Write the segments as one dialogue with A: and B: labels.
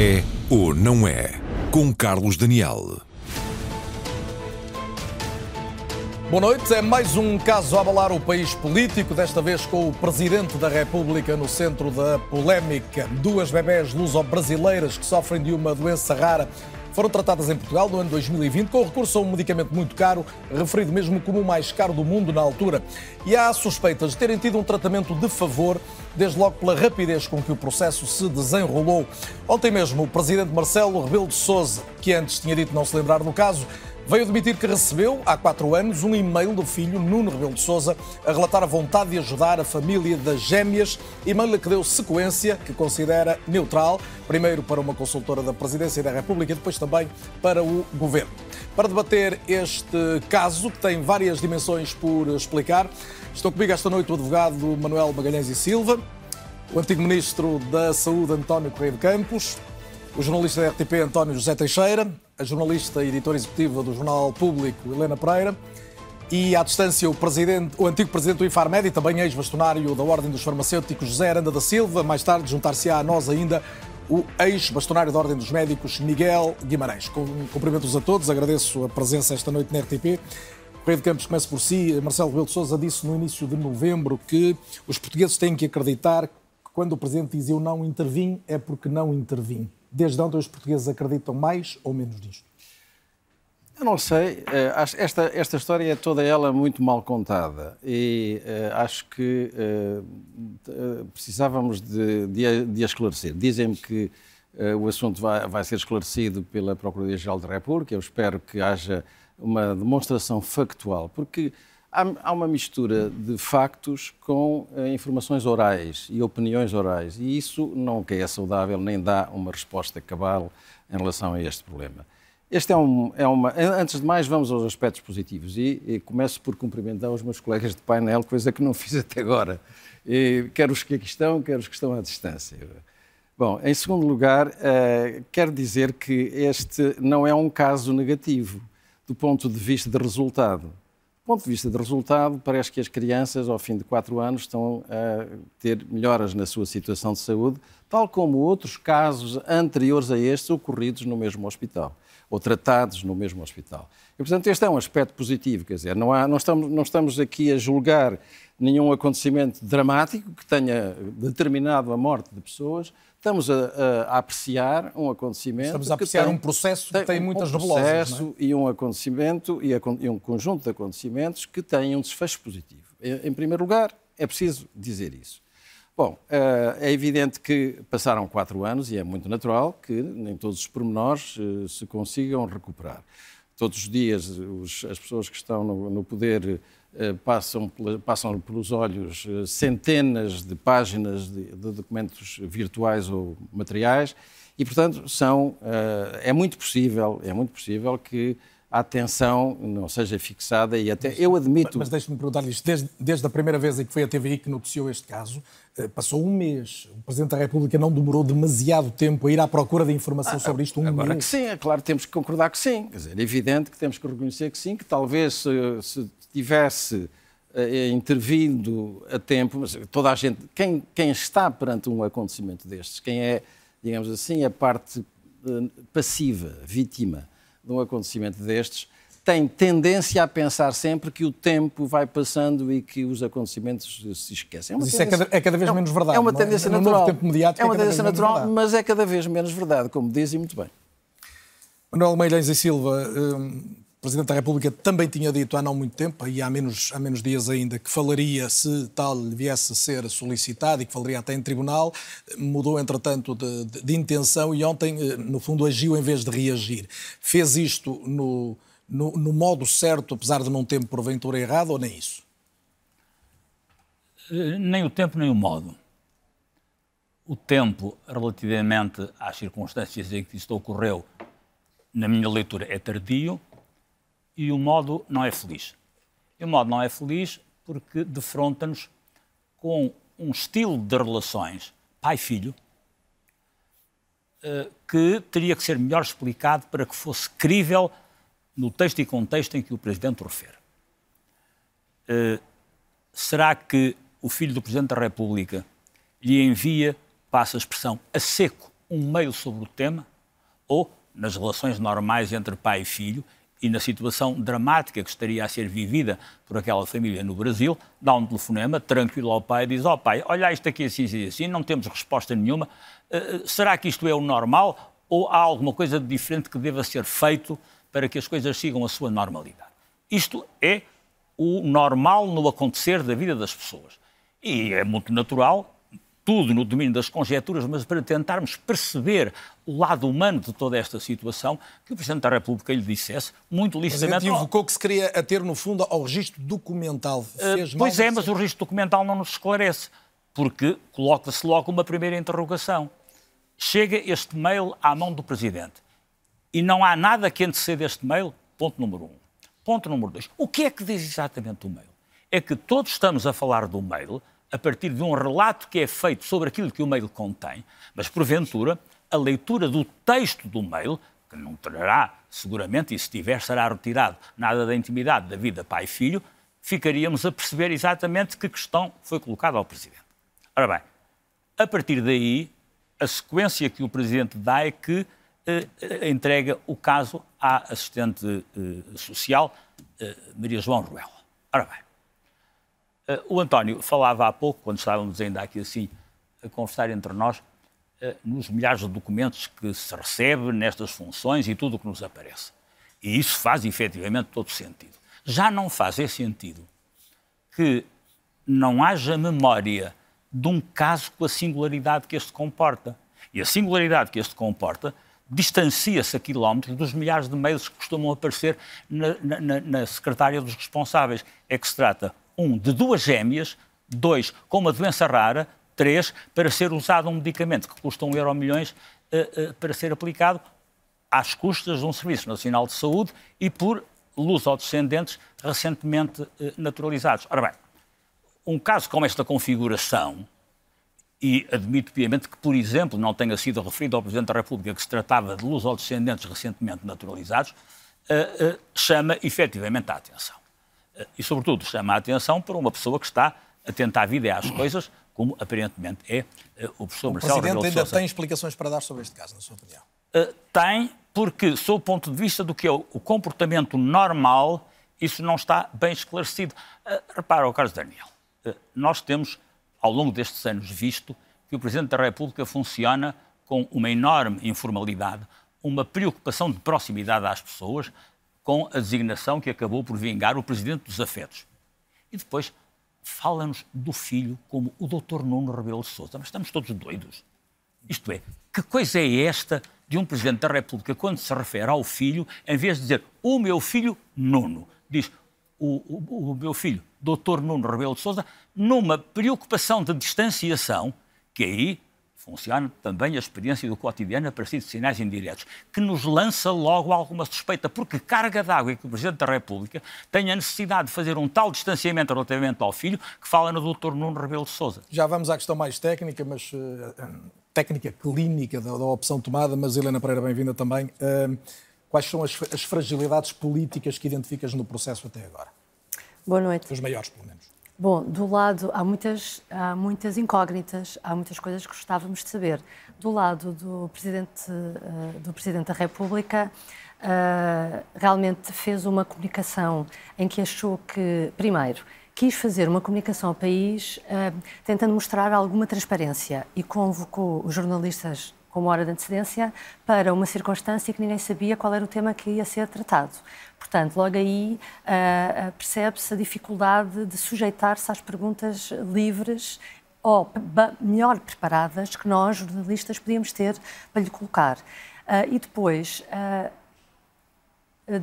A: É ou não é? Com Carlos Daniel.
B: Boa noite. É mais um caso a abalar o país político, desta vez com o Presidente da República no centro da polémica. Duas bebés luso-brasileiras que sofrem de uma doença rara foram tratadas em Portugal no ano 2020 com recurso a um medicamento muito caro, referido mesmo como o mais caro do mundo na altura. E há suspeitas de terem tido um tratamento de favor, desde logo pela rapidez com que o processo se desenrolou. Ontem mesmo, o presidente Marcelo Rebelo de Sousa, que antes tinha dito não se lembrar do caso, veio admitir que recebeu, há quatro anos, um e-mail do filho Nuno Rebelo de Sousa a relatar a vontade de ajudar a família das gêmeas, e-mail que deu sequência, que considera neutral, primeiro para uma consultora da Presidência da República e depois também para o Governo. Para debater este caso, que tem várias dimensões por explicar, estou comigo esta noite o advogado Manuel Magalhães e Silva, o antigo ministro da Saúde António Correia de Campos, o jornalista da RTP António José Teixeira, a jornalista e editora executiva do Jornal Público Helena Pereira e à distância o, presidente, o antigo presidente do Infarmed e também ex-bastonário da Ordem dos Farmacêuticos José Aranda da Silva. Mais tarde juntar-se-á a nós ainda o ex-bastonário da Ordem dos Médicos Miguel Guimarães. Cumprimentos a todos, agradeço a presença esta noite na RTP. Correio de Campos começa por si. Marcelo Rebelo de Sousa disse no início de novembro que os portugueses têm que acreditar que quando o Presidente diz eu não intervim, é porque não intervim. Desde ontem os portugueses acreditam mais ou menos nisto?
C: Eu não sei. Eh, esta, esta história é toda ela muito mal contada e uh, acho que uh, precisávamos de, de, de esclarecer. Dizem-me que o assunto vai, vai ser esclarecido pela Procuradoria-Geral da República. Eu espero que haja uma demonstração factual, porque há, uma mistura de factos com informações orais e opiniões orais e isso não é saudável nem dá uma resposta cabal em relação a este problema. Este é, um, é uma. Antes de mais, vamos aos aspectos positivos e, e, começo por cumprimentar os meus colegas de painel, coisa que não fiz até agora. E, quer os que aqui estão, quer os que estão à distância. Bom, em segundo lugar, uh, quero dizer que este não é um caso negativo do ponto de vista de resultado. Ponto de vista de resultado, parece que as crianças, ao fim de quatro anos, estão a ter melhoras na sua situação de saúde, tal como outros casos anteriores a estes ocorridos no mesmo hospital ou tratados no mesmo hospital. E, portanto, este é um aspecto positivo, quer dizer, não, há, não, estamos, não estamos aqui a julgar nenhum acontecimento dramático que tenha determinado a morte de pessoas, estamos a, a, apreciar um acontecimento.
B: Estamos a apreciar
C: tem,
B: um processo que tem, muitas
C: um
B: nebulosas. Um
C: processo é? e um acontecimento e, a, e, um conjunto de acontecimentos que têm um desfecho positivo. Em, em primeiro lugar, é preciso dizer isso. Bom, eh, é evidente que passaram quatro anos e é muito natural que nem todos os pormenores eh, se consigam recuperar. Todos os dias os, as pessoas que estão no, no poder eh, passam, passam pelos olhos centenas de páginas de, de documentos virtuais ou materiais e, portanto, são, é muito possível, é muito possível que a atenção não seja fixada e até eu admito.
B: Mas, deixe-me perguntar-lhe isto. Desde, desde a primeira vez em que foi a TVI que noticiou este caso, eh, passou um mês. O Presidente da República não demorou demasiado tempo a ir à procura de informação ah, sobre isto. Um
C: agora
B: mês.
C: que sim, é claro, temos que concordar que sim. Quer dizer, é evidente que temos que reconhecer que sim, que talvez se, se tivesse eh, intervindo a tempo, mas toda a gente, quem, quem está perante um acontecimento destes, quem é, digamos assim, a parte eh, passiva, vítima de um acontecimento destes, tem tendência a pensar sempre que o tempo vai passando e que os acontecimentos se esquecem.
B: É mas isso é cada, é cada, vez menos verdade.
C: É uma tendência é? natural.
B: tempo mediático
C: é uma
B: é
C: tendência natural, mas é cada vez menos verdade, como dizem muito bem.
B: Manuel Meirelles e Silva, um, Presidente da República também tinha dito há não muito tempo, e há menos, há menos dias ainda, que falaria se tal viesse a ser solicitado e que falaria até em tribunal. Mudou, entretanto, de, de, de intenção e ontem, eh, no fundo, agiu em vez de reagir. Fez isto no, no, no modo certo, apesar de não ter porventura errado, ou nem isso?
D: Eh, nem o tempo, nem o modo. O tempo, relativamente às circunstâncias em que isto ocorreu, na minha leitura, é tardio e o modo não é feliz. E o modo não é feliz porque defronta-nos com um estilo de relações pai-filho eh, que teria que ser melhor explicado para que fosse crível no texto e contexto em que o Presidente refere. Eh, será que o filho do Presidente da República lhe envia, passa a expressão, a seco um mail sobre o tema ou nas relações normais entre pai e filho e na situação dramática que estaria a ser vivida por aquela família no Brasil, dá um telefonema tranquilo ao pai e diz: Ó oh, pai, olha isto aqui assim, assim, assim, não temos resposta nenhuma. Uh, será que isto é o normal ou há alguma coisa de diferente que deva ser feito para que as coisas sigam a sua normalidade? Isto é o normal no acontecer da vida das pessoas. E é muito natural tudo no domínio das conjecturas, mas para tentarmos perceber o lado humano de toda esta situação, que o Presidente da República lhe dissesse, muito licitamente...
B: Mas invocou que se queria ater, no fundo, ao registro documental.
D: Fez uh, pois é, mas o registro documental não nos esclarece, porque coloca-se logo uma primeira interrogação. Chega este mail à mão do Presidente e não há nada que anteceda este mail, ponto número um. Ponto número dois. O que é que diz exatamente o mail? É que todos estamos a falar do mail a partir de um relato que é feito sobre aquilo que o mail contém, mas porventura a leitura do texto do mail, que não terá seguramente, e se tiver será retirado nada da intimidade da vida pai e filho, ficaríamos a perceber exatamente que questão foi colocada ao Presidente. Ora bem, a partir daí, a sequência que o Presidente dá é que eh, entrega o caso à assistente eh, social eh, Maria João Ruela. Ora bem, o António falava há pouco, quando estávamos ainda aqui assim a conversar entre nós, uh, nos milhares de documentos que se recebe nestas funções e tudo o que nos aparece. E isso faz efetivamente todo sentido. Já não faz sentido que não haja memória de um caso com a singularidade que este comporta. E a singularidade que este comporta distancia-se a quilómetros dos milhares de mails que costumam aparecer na, na, na secretária dos responsáveis. É que se trata, um, de duas gêmeas, dois, com uma doença rara, três, para ser usado um medicamento que custa um euro milhões uh, uh, para ser aplicado às custas de um Serviço Nacional de Saúde e por luso-descendentes recentemente uh, naturalizados. Ora bem, um caso com esta configuração, e admito piamente que, por exemplo, não tenha sido referido ao Presidente da República que se tratava de luso-descendentes recentemente naturalizados, chama efetivamente a atenção e, sobretudo, chama a atenção para uma pessoa que está atenta à vida e às coisas, como aparentemente é eh, o professor
B: o
D: Marcelo
B: O Presidente ainda tem explicações para dar sobre este caso, na sua opinião?
D: Uh, tem, porque, sob o ponto de vista do que é o, comportamento normal, isso não está bem esclarecido. Uh, repara, Carlos Daniel, uh, nós temos, ao longo destes anos, visto que o Presidente da República funciona com uma enorme informalidade, uma preocupação de proximidade às pessoas, com a designação que acabou por vingar o presidente dos afetos. E depois fala-nos do filho como o doutor Nuno Rebelo de Sousa. Mas estamos todos doidos. Isto é, que coisa é esta de um presidente da República quando se refere ao filho, em vez de dizer o meu filho Nuno, diz o, o, o meu filho, doutor Nuno Rebelo de Sousa, numa preocupação de distanciação que aí funciona também a experiência do cotidiano a partir de sinais indiretos, que nos lança logo alguma suspeita, porque carga d'água é que o Presidente da República tem a necessidade de fazer um tal distanciamento relativamente ao filho que fala no Dr. Nuno Rebelo de Sousa.
B: Já vamos à questão mais técnica, mas uh, técnica clínica da, da, opção tomada, mas Helena Pereira, bem-vinda também. Uh, quais são as, as fragilidades políticas que identificas no processo até agora?
E: Boa noite.
B: Os maiores, pelo menos.
E: Bom, do lado, há muitas, há muitas incógnitas, há muitas coisas que gostávamos de saber. Do lado do Presidente, uh, do Presidente da República, uh, realmente fez uma comunicação em que achou que, primeiro, quis fazer uma comunicação ao país uh, tentando mostrar alguma transparência e convocou os jornalistas com uma hora de antecedência para uma circunstância que ninguém sabia qual era o tema que ia ser tratado. Portanto, logo aí uh, percebe-se a dificuldade de sujeitar-se às perguntas livres ou melhor preparadas que nós, jornalistas, podíamos ter para lhe colocar. Uh, e depois, uh,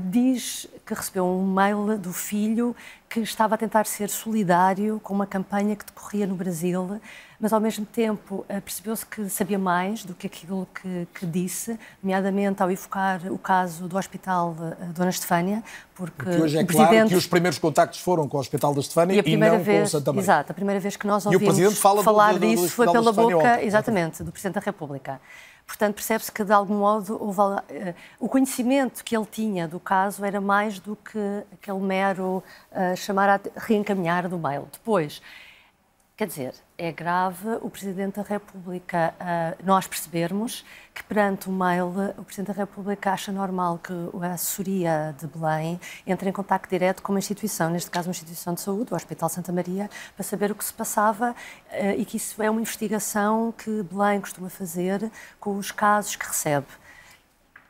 E: diz que recebeu um mail do filho que estava a tentar ser solidário com uma campanha que decorria no Brasil, mas ao mesmo tempo eh, percebeu-se que sabia mais do que aquilo que, que, disse, nomeadamente ao evocar o caso do Hospital eh, Dona Estefânia, porque, porque
B: hoje é
E: o
B: claro Presidente... que os primeiros contactos foram com o Hospital da Estefânia e, e não
E: vez,
B: com o Santa Maria.
E: Exato, a primeira vez que nós ouvimos falar do, do, do, disso foi pela boca, exatamente, do Presidente da República. Portanto, percebe-se que, de algum modo, uh, o conhecimento que ele tinha do caso era mais do que aquele mero uh, chamar a reencaminhar do mail. Depois, Quer dizer, é grave o Presidente da República, uh, nós percebermos que perante o mail, o Presidente da República acha normal que a assessoria de Belém entre em contato direto com uma instituição, neste caso uma instituição de saúde, o Hospital Santa Maria, para saber o que se passava uh, e que isso é uma investigação que Belém costuma fazer com os casos que recebe.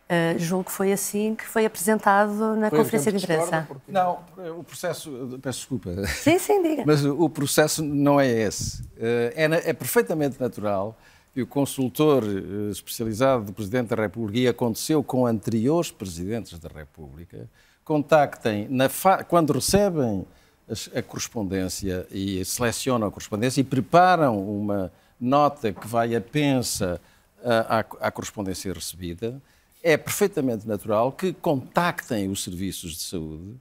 E: Uh, julgo que foi assim que foi apresentado na foi conferência de imprensa.
C: Porque... Não, o processo. Peço desculpa.
E: Sim, sim, diga.
C: Mas o processo não é esse. Uh, é, é, perfeitamente natural que o consultor uh, especializado do Presidente da República, e aconteceu com anteriores Presidentes da República, contactem, quando recebem a, a correspondência e selecionam a correspondência e preparam uma nota que vai a pensa à, à correspondência recebida é perfeitamente natural que contactem os serviços de saúde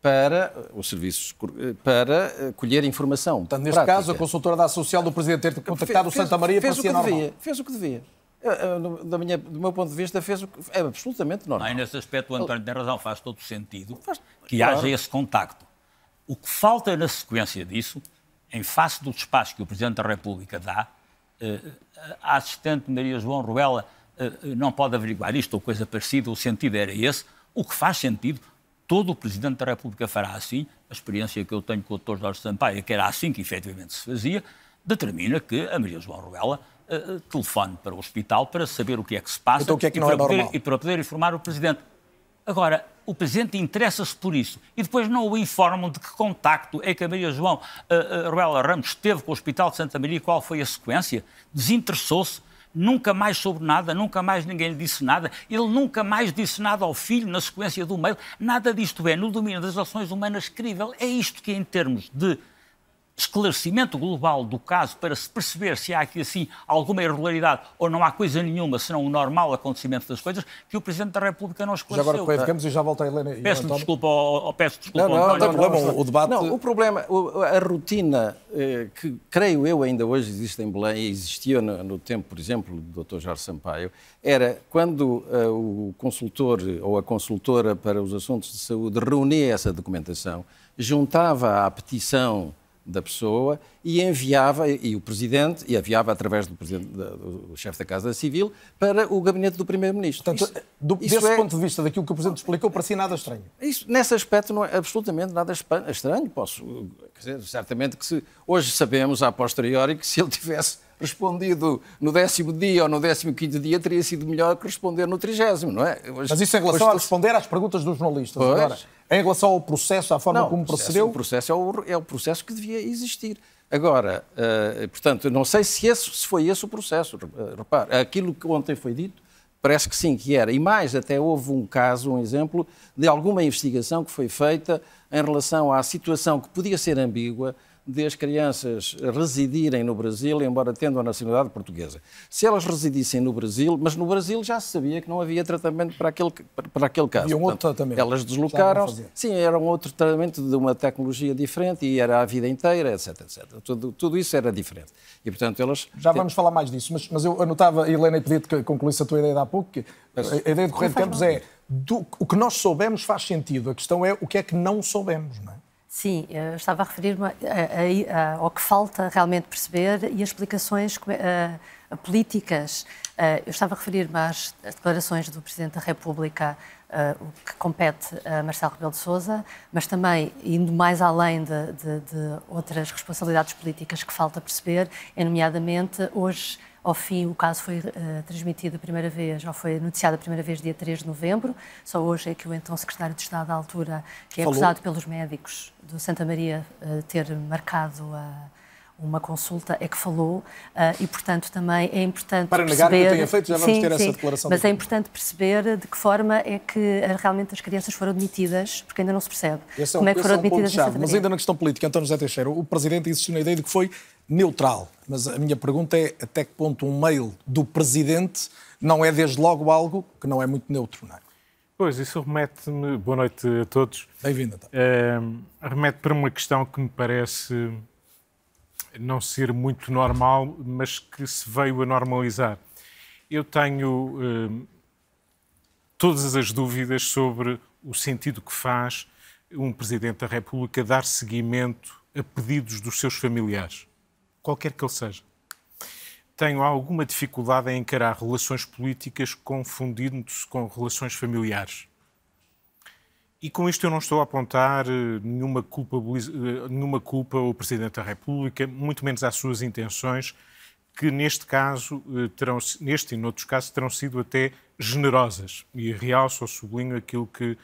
C: para os serviços para eh, colher informação.
B: Portanto, neste prática. caso, a consultora da Social do Presidente ter contactado fez, o Santa Maria
C: fez,
B: fez
C: o que devia, Fez o que devia. Eh, eh, da minha, do meu ponto de vista, fez o que é absolutamente normal.
D: Não, nesse aspecto, o António tem razão, faz todo sentido faz, que claro. haja esse contacto. O que falta na sequência disso, em face do despacho que o Presidente da República dá, a assistente Maria João Ruela não pode averiguar isto ou coisa parecida, o sentido era esse. O que faz sentido, todo o Presidente da República fará assim. A experiência que eu tenho com o Dr. Jorge Sampaio, que era assim que efetivamente se fazia, determina que a Maria João Ruela uh, telefone para o hospital para saber o que é que se passa
B: então, que é que
D: e, para
B: é
D: poder, e para poder informar o Presidente. Agora, o Presidente interessa-se por isso e depois não o informam de que contacto é que a Maria João uh, uh, Ruela Ramos teve com o Hospital de Santa Maria e qual foi a sequência. Desinteressou-se nunca mais soube nada, nunca mais ninguém lhe disse nada, ele nunca mais disse nada ao filho na sequência do mail. Nada disto é, no domínio das ações humanas, crível. É isto que, em termos de esclarecimento global do caso para se perceber se há aqui assim alguma irregularidade ou não há coisa nenhuma, senão o normal acontecimento das coisas, que o Presidente da República não esclareceu.
B: Já agora ficamos e já volta a Helena.
D: Peço desculpa, ao, peço desculpa
C: não, não, não, não tem problema, o debate... Não, o problema, a rotina eh, que creio eu ainda hoje existe em Belém e existia no, no tempo, por exemplo, do Dr. Jorge Sampaio, era quando uh, o consultor ou a consultora para os assuntos de saúde reunia essa documentação, juntava à petição da pessoa e enviava, e o Presidente, e enviava através do, do chefe da Casa Civil, para o gabinete do Primeiro-Ministro.
B: Portanto, isso, do, desse é, ponto de vista daquilo que o Presidente explicou, parecia nada estranho.
C: Isso, nesse aspecto, não é absolutamente nada estranho. Posso, dizer, certamente que se, hoje sabemos, a posteriori, que se ele tivesse respondido no décimo dia ou no décimo quinto dia, teria sido melhor que responder no trigésimo, não é?
B: Hoje, Mas isso em relação hoje, a responder às perguntas dos jornalistas. Pois, agora, em relação ao processo, à forma não, como processo, procedeu?
C: O processo é o, é o processo que devia existir. Agora, uh, portanto, não sei se, esse, se foi esse o processo. Uh, repare, aquilo que ontem foi dito, parece que sim, que era. E mais, até houve um caso, um exemplo, de alguma investigação que foi feita em relação à situação que podia ser ambígua de as crianças residirem no Brasil, embora tendo a nacionalidade portuguesa. Se elas residissem no Brasil, mas no Brasil já se sabia que não havia tratamento para aquele, para aquele caso.
B: Havia um outro tratamento.
C: Elas deslocaram, sim, era um outro tratamento de uma tecnologia diferente e era a vida inteira, etc, etc. Tudo, tudo isso era diferente. E, portanto, elas...
B: Já vamos falar mais disso, mas, mas eu anotava, Helena, e pedi que concluísse a tua ideia de há pouco, que a ideia de Correio de Campos é do, o que nós soubemos faz sentido, a questão é o que é que não soubemos, não é?
E: Sim, eu estava a referir-me ao que falta realmente perceber e as explicações uh, políticas. Uh, eu estava a referir-me às declarações do Presidente da República, o que compete a Marcelo Rebelo de Sousa, mas também indo mais além de, de, de outras responsabilidades políticas que falta perceber, é nomeadamente hoje ao fim, o caso foi uh, transmitido a primeira vez, ou foi noticiado a primeira vez dia 3 de novembro. Só hoje é que o então secretário de Estado da altura, que é Falou. acusado pelos médicos do Santa Maria uh, ter marcado a uma consulta é que falou uh, e, portanto, também é importante
B: Para
E: negar
B: perceber... que o tenha feito, já vamos sim, ter sim, essa declaração.
E: Mas é importante perceber de que forma é que realmente as crianças foram admitidas, porque ainda não se percebe
B: esse é
E: como
B: é,
E: é que foram
B: é um
E: admitidas
B: chave, Mas ainda na questão política, António José Teixeira, o Presidente insistiu na ideia de que foi neutral. Mas a minha pergunta é até que ponto um mail do Presidente não é desde logo algo que não é muito neutro, não é?
F: Pois, isso remete-me. Boa noite a todos.
B: Bem-vindo. Então.
F: Uh, remete para uma questão que me parece não ser muito normal, mas que se veio a normalizar. Eu tenho uh, todas as dúvidas sobre o sentido que faz um Presidente da República dar seguimento a pedidos dos seus familiares. qualquer que ele seja. Tenho alguma dificuldade em encarar relações políticas confundindo-se com relações familiares. E com isto eu não estou a apontar eh, nenhuma culpa, eh, nenhuma culpa ao Presidente da República, muito menos às suas intenções, que neste caso, eh, terão, neste e noutros casos, terão sido até generosas. E realço ou sublinho aquilo que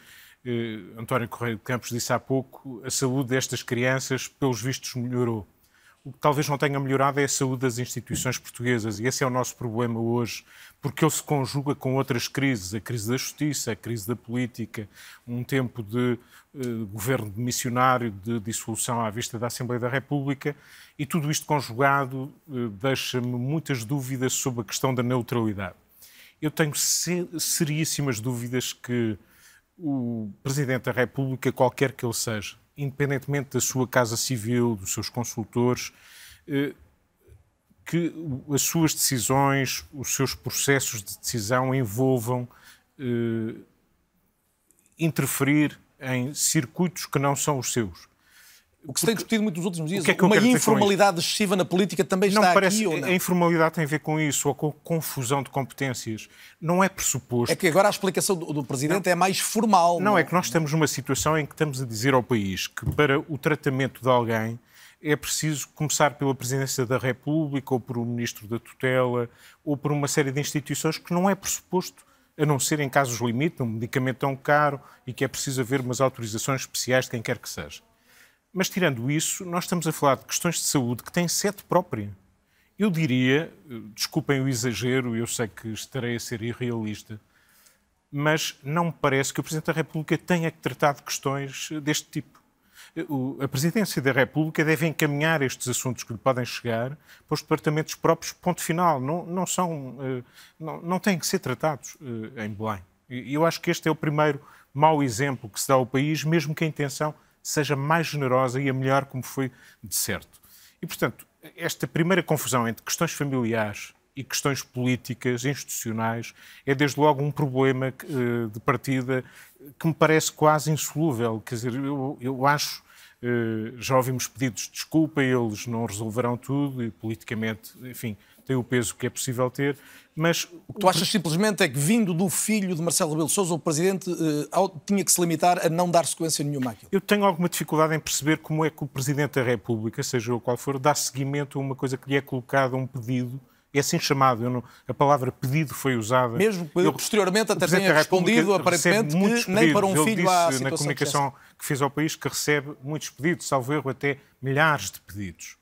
F: eh, António Correia de Campos disse há pouco, a saúde destas crianças, pelos vistos, melhorou. O que talvez não tenha melhorado é a saúde das instituições portuguesas, e esse é o nosso problema hoje, porque ele se conjuga com outras crises, a crise da justiça, a crise da política, um tempo de uh, governo de missionário, de dissolução à vista da Assembleia da República, e tudo isto conjugado uh, deixa-me muitas dúvidas sobre a questão da neutralidade. Eu tenho seríssimas dúvidas que o Presidente da República, qualquer que ele seja, independentemente da sua casa civil, dos seus consultores, eh, que as suas decisões, os seus processos de decisão envolvam eh, interferir em circuitos que não são os seus.
B: O que se tem discutido muito nos últimos dias, que é que uma informalidade excessiva na política também
F: não
B: está
F: parece,
B: aqui ou não?
F: A informalidade tem a ver com isso, ou com confusão de competências. Não é pressuposto.
B: É que agora a explicação do, do Presidente não, é mais formal.
F: Não, não, é que nós estamos numa situação em que estamos a dizer ao país que para o tratamento de alguém é preciso começar pela Presidência da República, ou por um Ministro da Tutela, ou por uma série de instituições que não é pressuposto a não ser em casos limite, um medicamento tão caro e que é preciso haver umas autorizações especiais de quem quer que seja. Mas, tirando isso, nós estamos a falar de questões de saúde que têm sede própria. Eu diria, desculpem o exagero, eu sei que estarei a ser irrealista, mas não me parece que o Presidente da República tenha que tratar de questões deste tipo. A Presidência da República deve encaminhar estes assuntos que lhe podem chegar para os departamentos próprios, ponto final. Não, não, são, eh, não, não têm que ser tratados eh, em Belém. E eu acho que este é o primeiro mau exemplo que se dá ao país, mesmo que a intenção seja mais generosa e a melhor, como foi de certo. E, portanto, esta primeira confusão entre questões familiares e questões políticas, institucionais, é desde logo um problema eh, de partida que me parece quase insolúvel. Quer dizer, eu, eu acho, eh, já ouvimos pedidos de desculpa, eles não resolverão tudo e politicamente, enfim, tem o peso que é possível ter, mas...
B: O que tu achas simplesmente é que, vindo do filho de Marcelo Rebelo de Sousa, o Presidente uh, tinha que se limitar a não dar sequência nenhuma àquilo?
F: Eu tenho alguma dificuldade em perceber como é que o Presidente da República, seja o qual for, dá seguimento a uma coisa que lhe é colocada, um pedido, é assim chamado, não, a palavra pedido foi usada.
B: Mesmo eu, posteriormente até tenha respondido, aparentemente, que
F: pedidos.
B: nem para um
F: Ele
B: filho
F: disse
B: há
F: na comunicação que fez ao país que recebe muitos pedidos, salvo erro até milhares de pedidos.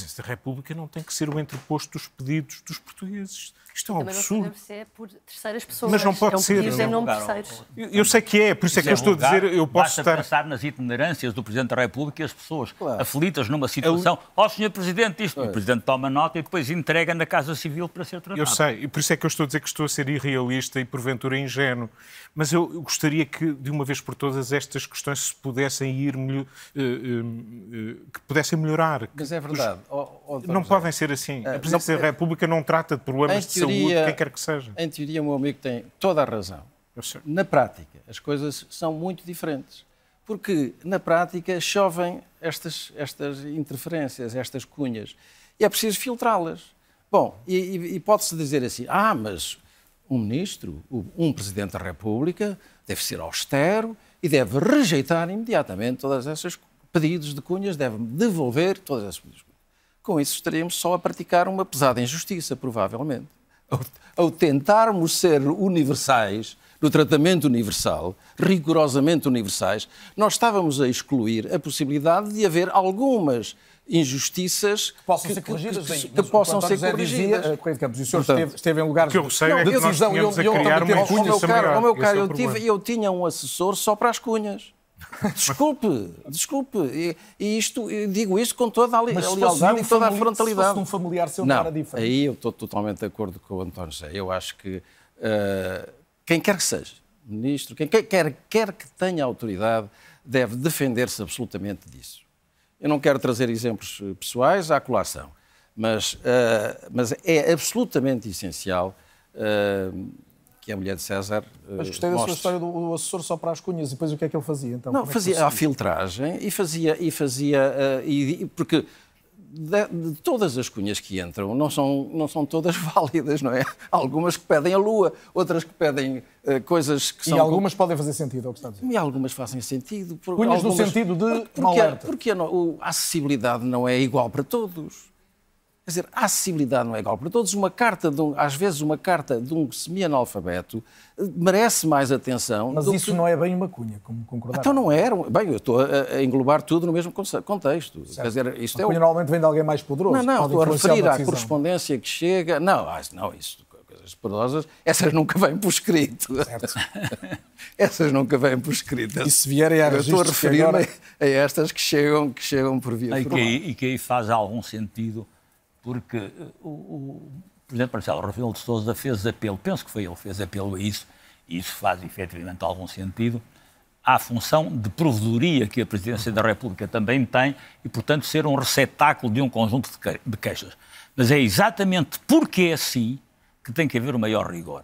F: Presidente da República não tem que ser o entreposto dos pedidos dos portugueses. Isto é um
E: Também
F: absurdo.
E: Não ser por terceiras pessoas.
F: Mas não pode
E: é um
F: ser.
E: Em nome de terceiros.
F: Eu, eu sei que é, por isso, é que eu estou a dizer, eu posso
D: Basta
F: estar...
D: pensar nas itinerâncias do Presidente da República e as pessoas claro. aflitas numa situação. Ó, oh, Sr. Presidente, isto. O Presidente toma nota e depois entrega na Casa Civil para ser tratado.
F: Eu sei, e por isso é que eu estou a dizer que estou a ser irrealista e porventura ingênuo. Mas eu gostaria que, de uma vez por todas, estas questões se pudessem ir, uh, uh, uh, que pudessem melhorar.
C: Mas é verdade.
F: Não podem ser assim. A Presidência não... da República não trata de problemas teoria, de saúde, quem quer que seja.
C: Em teoria, o meu amigo tem toda a razão. Na prática, as coisas são muito diferentes. Porque, na prática, chovem estas, estas interferências, estas cunhas. E é preciso filtrá-las. Bom, e, e pode-se dizer assim: ah, mas um ministro, um presidente da República, deve ser austero e deve rejeitar imediatamente todos esses pedidos de cunhas, deve devolver todas essas pedidos. Com isso estaríamos só a praticar uma pesada injustiça, provavelmente. Ao, ao tentarmos ser universais, no tratamento universal, rigorosamente universais, nós estávamos a excluir a possibilidade de haver algumas injustiças
B: que possam ser corrigidas.
C: Que, que, que possam ser corrigidas. Dizia,
B: uh, Campos, e o senhor esteve, esteve, em lugares
F: que eu sei de, é que decisão. Nós eu, eu, a criar uma
C: injustiça maior. meu caro, eu, tive, eu tinha um assessor só para as cunhas. Desculpe, desculpe. E, e isto, digo isto com toda a, li, lealdade um e toda a frontalidade. Se
B: fosse um familiar seu,
C: não,
B: era diferente.
C: Aí eu estou totalmente de acordo com o António José. Eu acho que uh, quem quer que seja, ministro, quem quer, quer que tenha autoridade, deve defender-se absolutamente disso. Eu não quero trazer exemplos eh, pessoais à colação, mas, uh, mas é absolutamente essencial uh, que a mulher de César.
B: Uh, mas gostei da sua história do, do, assessor só para as cunhas e depois o que é que ele fazia? Então,
C: não, é fazia a filtragem e fazia. E fazia e, porque de, de, todas as cunhas que entram, não são, não são todas válidas, não é? Algumas que pedem a lua, outras que pedem uh, coisas que
B: e
C: são...
B: E algumas podem fazer sentido, é o que está a dizer.
C: E algumas fazem sentido.
B: Por, cunhas algumas... no sentido de
C: porque, porque a, a acessibilidade não é igual para todos. Quer dizer, a acessibilidade não é igual para todos. Uma carta, de um, às vezes, uma carta de um semi-analfabeto eh, merece mais atenção.
B: Mas isso que... não é bem uma cunha, como concordar.
C: Então não era. Bem, eu estou a, englobar tudo no mesmo contexto. Certo. Quer dizer, isto
B: a
C: é.
B: Cunha normalmente vem de alguém mais poderoso.
C: Não, não, estou a referir à correspondência que chega. Não, ah, não, isso coisas poderosas, essas nunca vêm por escrito. essas nunca vêm por escrito.
B: E se vierem a
C: Eu estou a referir-me agora... a estas que chegam, que chegam por via
D: e que, aí, e que aí faz algum sentido porque eh, o, o Presidente Marcelo Rebelo de Sousa fez apelo, penso que foi ele fez apelo a isso, e isso faz efetivamente algum sentido, à função de provedoria que a Presidência da República também tem e, portanto, ser um receptáculo de um conjunto de queixas. Mas é exatamente porque é assim que tem que haver o maior rigor.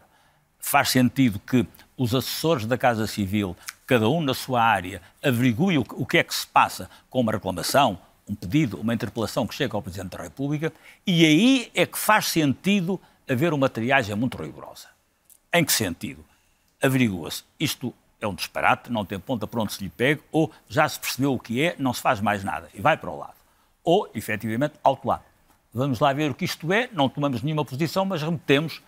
D: Faz sentido que os assessores da Casa Civil, cada um na sua área, averiguem o que é que se passa com uma reclamação, um pedido, uma interpelação que chega ao Presidente da República, e aí é que faz sentido haver uma triagem muito rigorosa. Em que sentido? Averigua-se, isto é um disparate, não tem ponta para onde se lhe pegue, ou já se percebeu o que é, não se faz mais nada, e vai para o lado. Ou, efetivamente, alto lá. Vamos lá ver o que isto é, não tomamos nenhuma posição, mas remetemos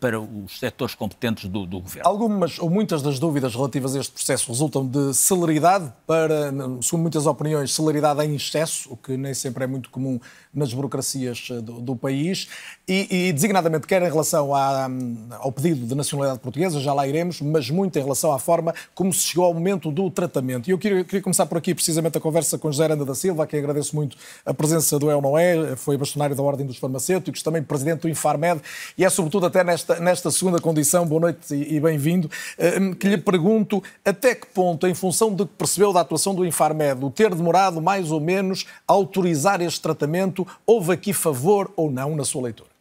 D: para os setores competentes do, do, governo.
B: Algumas ou muitas das dúvidas relativas a este processo resultam de celeridade para, segundo muitas opiniões, celeridade em excesso, o que nem sempre é muito comum nas burocracias eh, do, do país, e, e, designadamente quer em relação à, ao pedido de nacionalidade portuguesa, já lá iremos, mas muito em relação à forma como se chegou ao momento do tratamento. E eu queria, queria começar por aqui precisamente a conversa com José Aranda da Silva, a quem agradeço muito a presença do El Noé, foi bastonário da Ordem dos Farmacêuticos, também presidente do Infarmed, e é sobretudo até nesta, nesta segunda condição, boa noite e, e bem-vindo, eh, que lhe pergunto até que ponto, em função de que percebeu da atuação do Infarmed, o ter demorado mais ou menos a autorizar este tratamento, houve aqui favor ou não na sua leitura?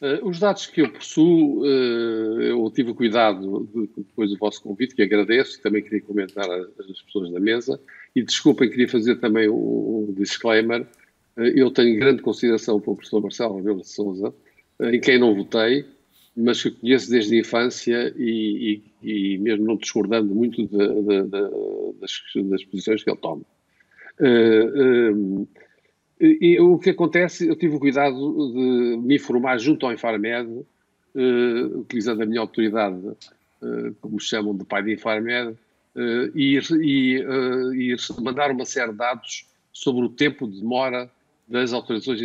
G: Uh, os dados que eu possuo, uh, eu tive o cuidado de, depois do vosso convite, que agradeço, também queria comentar as pessoas da mesa, e desculpem, queria fazer também um, disclaimer. Eu tenho grande consideração pelo professor Marcelo Rebelo de Souza, em quem não votei, mas que conheço desde a infância e, e, e mesmo não discordando muito de, de, de, das, das, posições que ele toma. Uh, e o que acontece, eu tive o cuidado de me informar junto ao Infarmed, uh, utilizando a minha autoridade, como chamam de pai de Infarmed, e mandar uma série de dados sobre o tempo de demora das autorizações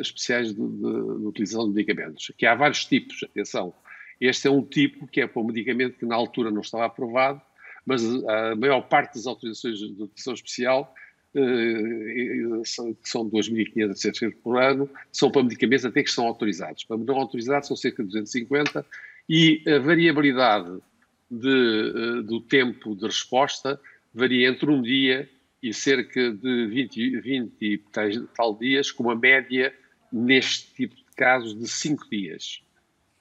G: especiais de, de, de, utilização de medicamentos, que há vários tipos, atenção. Este é um tipo que é para um medicamento que na altura não estava aprovado, mas a maior parte das autorizações de utilização especial, eh, que são 2.500 por ano, são para medicamentos até que estão autorizados. Para não autorizados são cerca de 250 e a variabilidade de, eh, do tempo de resposta varia entre um dia e cerca de 20, 20 e tal dias, com uma média, neste tipo de casos, de 5 dias.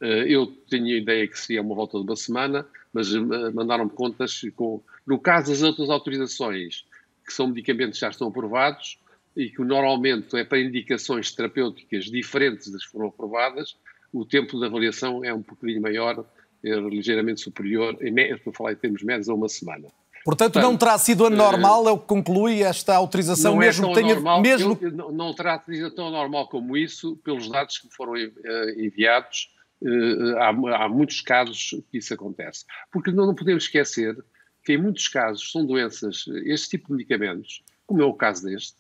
G: Eh, eu tinha a ideia que seria uma volta de uma semana, mas eh, mandaram-me contas com. No caso das outras autorizações, que são medicamentos que já estão aprovados e que normalmente é para indicações terapêuticas diferentes das que foram aprovadas, o tempo de avaliação é um bocadinho maior, é ligeiramente superior, estou a falar em termos médios, a uma semana.
B: Portanto, não terá sido anormal, é o que conclui esta autorização,
G: não
B: mesmo
G: é
B: tenha.
G: Normal,
B: mesmo...
G: não, não terá sido tão normal como isso, pelos dados que foram uh, enviados. Uh, há, há, muitos casos que isso acontece. Porque não, não, podemos esquecer que, em muitos casos, são doenças, este tipo de medicamentos, como é o caso deste,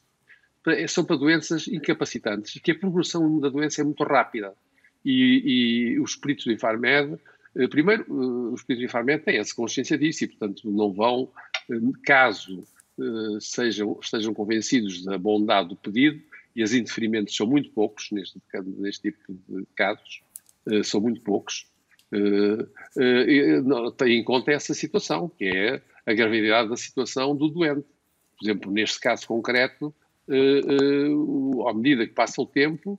G: são para doenças incapacitantes, que a progressão da doença é muito rápida. E, e os peritos do Infarmed eh, primeiro, eh, os pedidos de Infarmed têm essa consciência disso e, portanto, não vão, eh, caso sejam, estejam convencidos da bondade do pedido, e os interferimentos são muito poucos neste, neste tipo de casos, são muito poucos, tem em conta essa situação, que é a gravidade da situação do doente. Por exemplo, neste caso concreto, à medida que passa o tempo,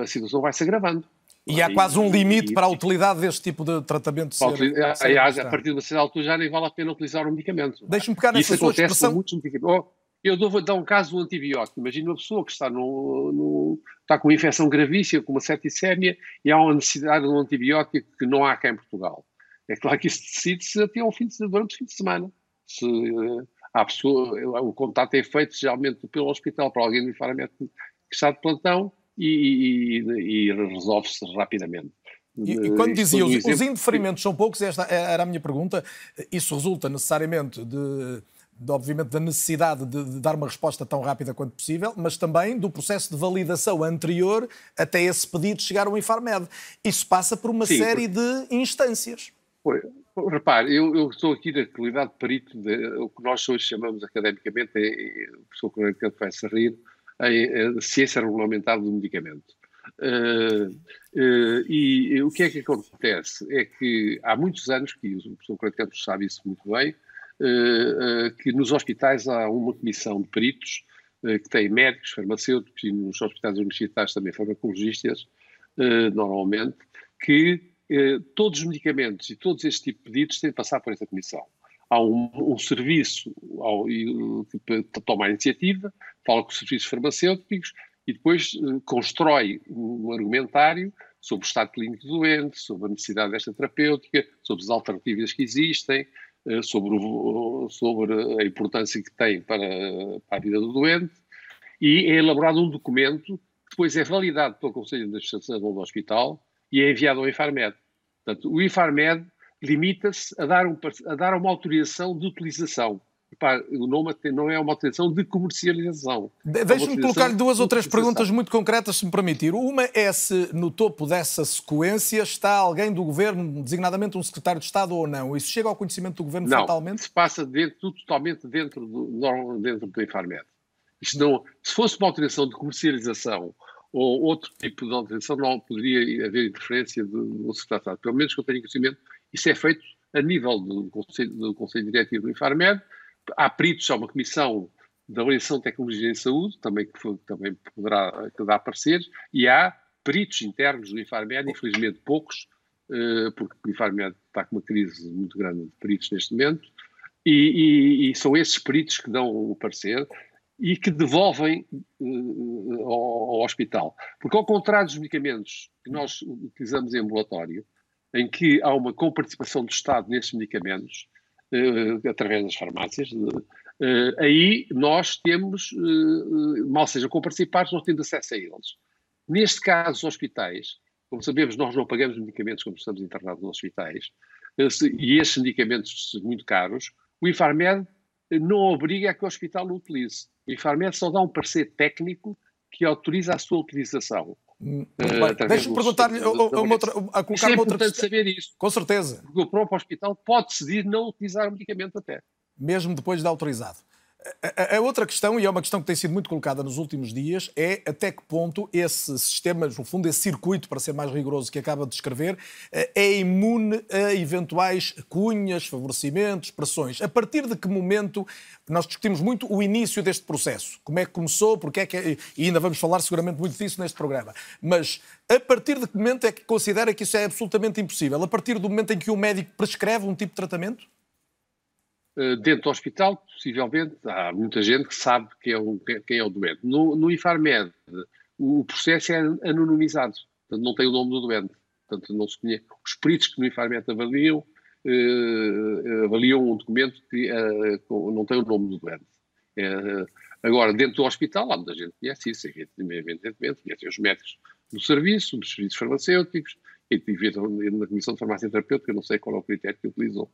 G: a situação vai se agravando.
B: E há quase um limite para a utilidade deste tipo de tratamento ser,
G: ser a partir de uma certa altura já nem vale a pena utilizar o medicamento.
B: Deixe-me pegar nessa
G: Isso
B: sua expressão.
G: Muitos medicamentos. Oh, Eu dou, dar um caso do antibiótico. Imagina uma pessoa que está, no, no, está com uma infecção gravíssima, com uma septicémia, e há uma necessidade de um antibiótico que não há cá em Portugal. É claro que isso decide-se até ao fim de, durante o fim de semana. Se a pessoa, o contato é feito geralmente pelo hospital para alguém que está de plantão e, e, e resolve-se rapidamente.
B: E, e, quando dizia os, os indeferimentos são poucos, esta era a minha pergunta, isso resulta necessariamente de de, obviamente, da necessidade de, de, dar uma resposta tão rápida quanto possível, mas também do processo de validação anterior até esse pedido chegar ao Infarmed. Isso passa por uma Sim, série de instâncias.
G: Foi. Repare, eu, eu, estou aqui na qualidade de perito, de, o que nós hoje chamamos academicamente, é, o professor Correio vai se rir, é, é ciência regulamentar do medicamento. Uh, uh, e uh, o que é que acontece? É que há muitos anos, que o professor Correio sabe isso muito bem, eh, eh, que nos hospitais há uma comissão de peritos eh, que tem médicos, farmacêuticos e nos hospitais universitários também farmacologistas, normalmente, que todos os medicamentos e todos estes tipos de pedidos têm de passar por essa comissão. Há um, um serviço ao, que toma a iniciativa, fala com os serviços farmacêuticos e depois constrói um argumentário sobre o estado clínico do doente, sobre a necessidade desta terapêutica, sobre as alternativas que existem, eh, sobre, o, sobre a importância que tem para, para, a vida do doente e é elaborado um documento que depois é validado pelo Conselho de Administração do Hospital e é enviado ao Infarmed. Portanto, o Infarmed limita-se a, dar um, a dar uma autorização de utilização o nome não é uma autorização de comercialização.
B: De, Deixe-me colocar-lhe duas ou três perguntas muito concretas, se me permitir. Uma é se no topo dessa sequência está alguém do governo, designadamente um secretário de Estado ou não. Isso chega ao conhecimento do governo
G: não,
B: fatalmente?
G: se passa dentro, totalmente dentro do, dentro do Infarmed. Isto não, se fosse uma autorização de comercialização ou outro tipo de autorização, não poderia haver interferência do, do secretário de Estado. Pelo menos que eu tenha conhecimento, isso é feito a nível do Conselho, do Conselho Diretivo do Infarmed, há peritos, há uma comissão de avaliação de tecnologia em saúde, também que foi, também poderá que dá aparecer, e há peritos internos do Infarmed, infelizmente poucos, eh, porque o Infarmed está com uma crise muito grande de peritos neste momento, e, e, e são esses peritos que dão o parecer e que devolvem uh, ao, ao, hospital. Porque ao contrário dos medicamentos que nós utilizamos em ambulatório, em que há uma comparticipação do Estado nesses medicamentos, uh, através das farmácias, uh, aí nós temos, uh, mal seja com participados, nós temos acesso a eles. Neste caso, os hospitais, como sabemos, nós não pagamos medicamentos quando estamos internados nos hospitais, e esses medicamentos muito caros, o Infarmed não obriga a que o hospital o utilize. O Infarmed só dá um parecer técnico que autoriza a sua utilização.
B: Uh, Deixa-me perguntar-lhe a colocar
G: é
B: uma outra
G: questão. saber isso.
B: Com certeza.
G: Porque o próprio hospital pode decidir não utilizar o medicamento até.
B: Mesmo depois de autorizado. A, a, outra questão, e é uma questão que tem sido muito colocada nos últimos dias, é até que ponto esse sistema, no fundo, esse circuito, para ser mais rigoroso, que acaba de descrever, eh, é imune a eventuais cunhas, favorecimentos, pressões. A partir de que momento, nós discutimos muito o início deste processo, como é que começou, porque é que, e ainda vamos falar seguramente muito disso neste programa, mas a partir de que momento é que considera que isso é absolutamente impossível? A partir do momento em que o médico prescreve um tipo de tratamento?
G: Eh, dentro do hospital, possivelmente, há muita gente que sabe quem é o, quem é o doente. No, no Infarmed, o processo é anonimizado, portanto, não tem o nome do doente. Portanto, não se conhece. Os peritos que no Infarmed avaliam, eh, avaliam um documento que eh, não tem o nome do doente. Eh, agora, dentro do hospital, há muita gente que conhece isso, evidentemente, conhecem os médicos do serviço, dos serviços farmacêuticos, e na Comissão de Farmácia Terapêutica, não sei qual é o critério que utilizam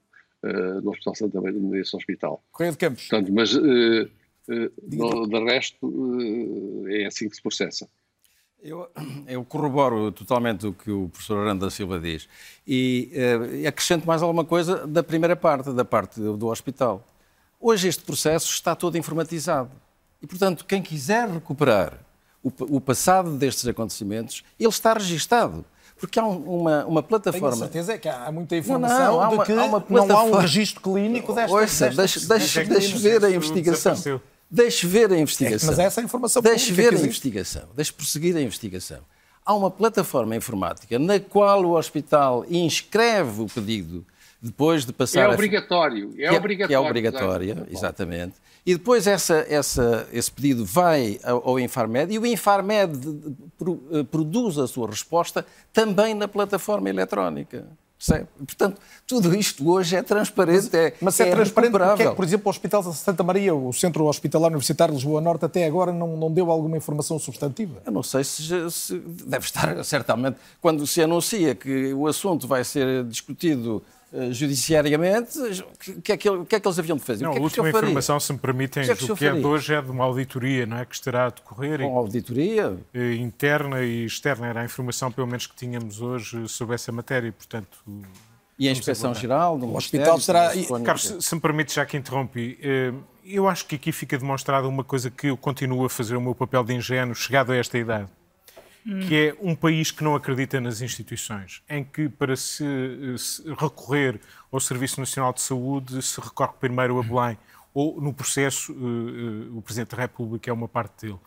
G: uh, no Hospital Santa Maria, nesse hospital.
B: Correia de Campos.
G: Portanto, mas, uh, uh, de resto, é assim que se processa.
C: Eu, eu, corroboro totalmente o que o professor Aranda Silva diz e acrescento mais alguma coisa da primeira parte, da parte do, do hospital. Hoje este processo está todo informatizado e, portanto, quem quiser recuperar o, o passado destes acontecimentos, ele está registado. Porque há uma, uma plataforma. Tenho
B: certeza que há muita informação não, não, de que há uma, não há um registro clínico desta.
C: Ouça, deixe, deixe, deixe ver a investigação. Deixe ver a investigação.
B: É, mas essa é a informação
C: Deixe ver a investigação. Deixe prosseguir a investigação. Há uma plataforma informática na qual o hospital inscreve o pedido depois de passar...
G: É obrigatório, é,
C: que
G: obrigatório.
C: Que é obrigatória, exatamente. E depois essa, essa, esse pedido vai ao, ao Infarmed e o Infarmed produz a sua resposta também na plataforma eletrónica. Percebe? Portanto, tudo isto hoje é transparente,
B: mas,
C: é
B: Mas é, é transparente porque é que, por exemplo, o Hospital de Santa Maria, o Centro Hospitalar Universitário de Lisboa Norte, até agora não, não deu alguma informação substantiva?
C: Eu não sei se, se deve estar, certamente, quando se anuncia que o assunto vai ser discutido uh, judiciariamente, o que, é que, que, é que, eles haviam de fazer?
F: Não,
C: que é
F: a última informação, se me permitem,
C: que é que
F: do que é de hoje é de uma auditoria, não é? Que estará a decorrer.
C: Com auditoria?
F: E, interna e externa, era a informação, pelo menos, que tínhamos hoje sobre essa matéria, portanto...
C: E a Inspeção-Geral
B: do Hospital será...
F: Carlos, se, se me permite, já que interrompi, eu acho que aqui fica demonstrada uma coisa que eu continuo a fazer o meu papel de ingênuo, chegado a esta idade que é um país que não acredita nas instituições, em que para se, se, recorrer ao Serviço Nacional de Saúde se recorre primeiro a Belém, ou no processo uh, uh, o Presidente da República é uma parte dele.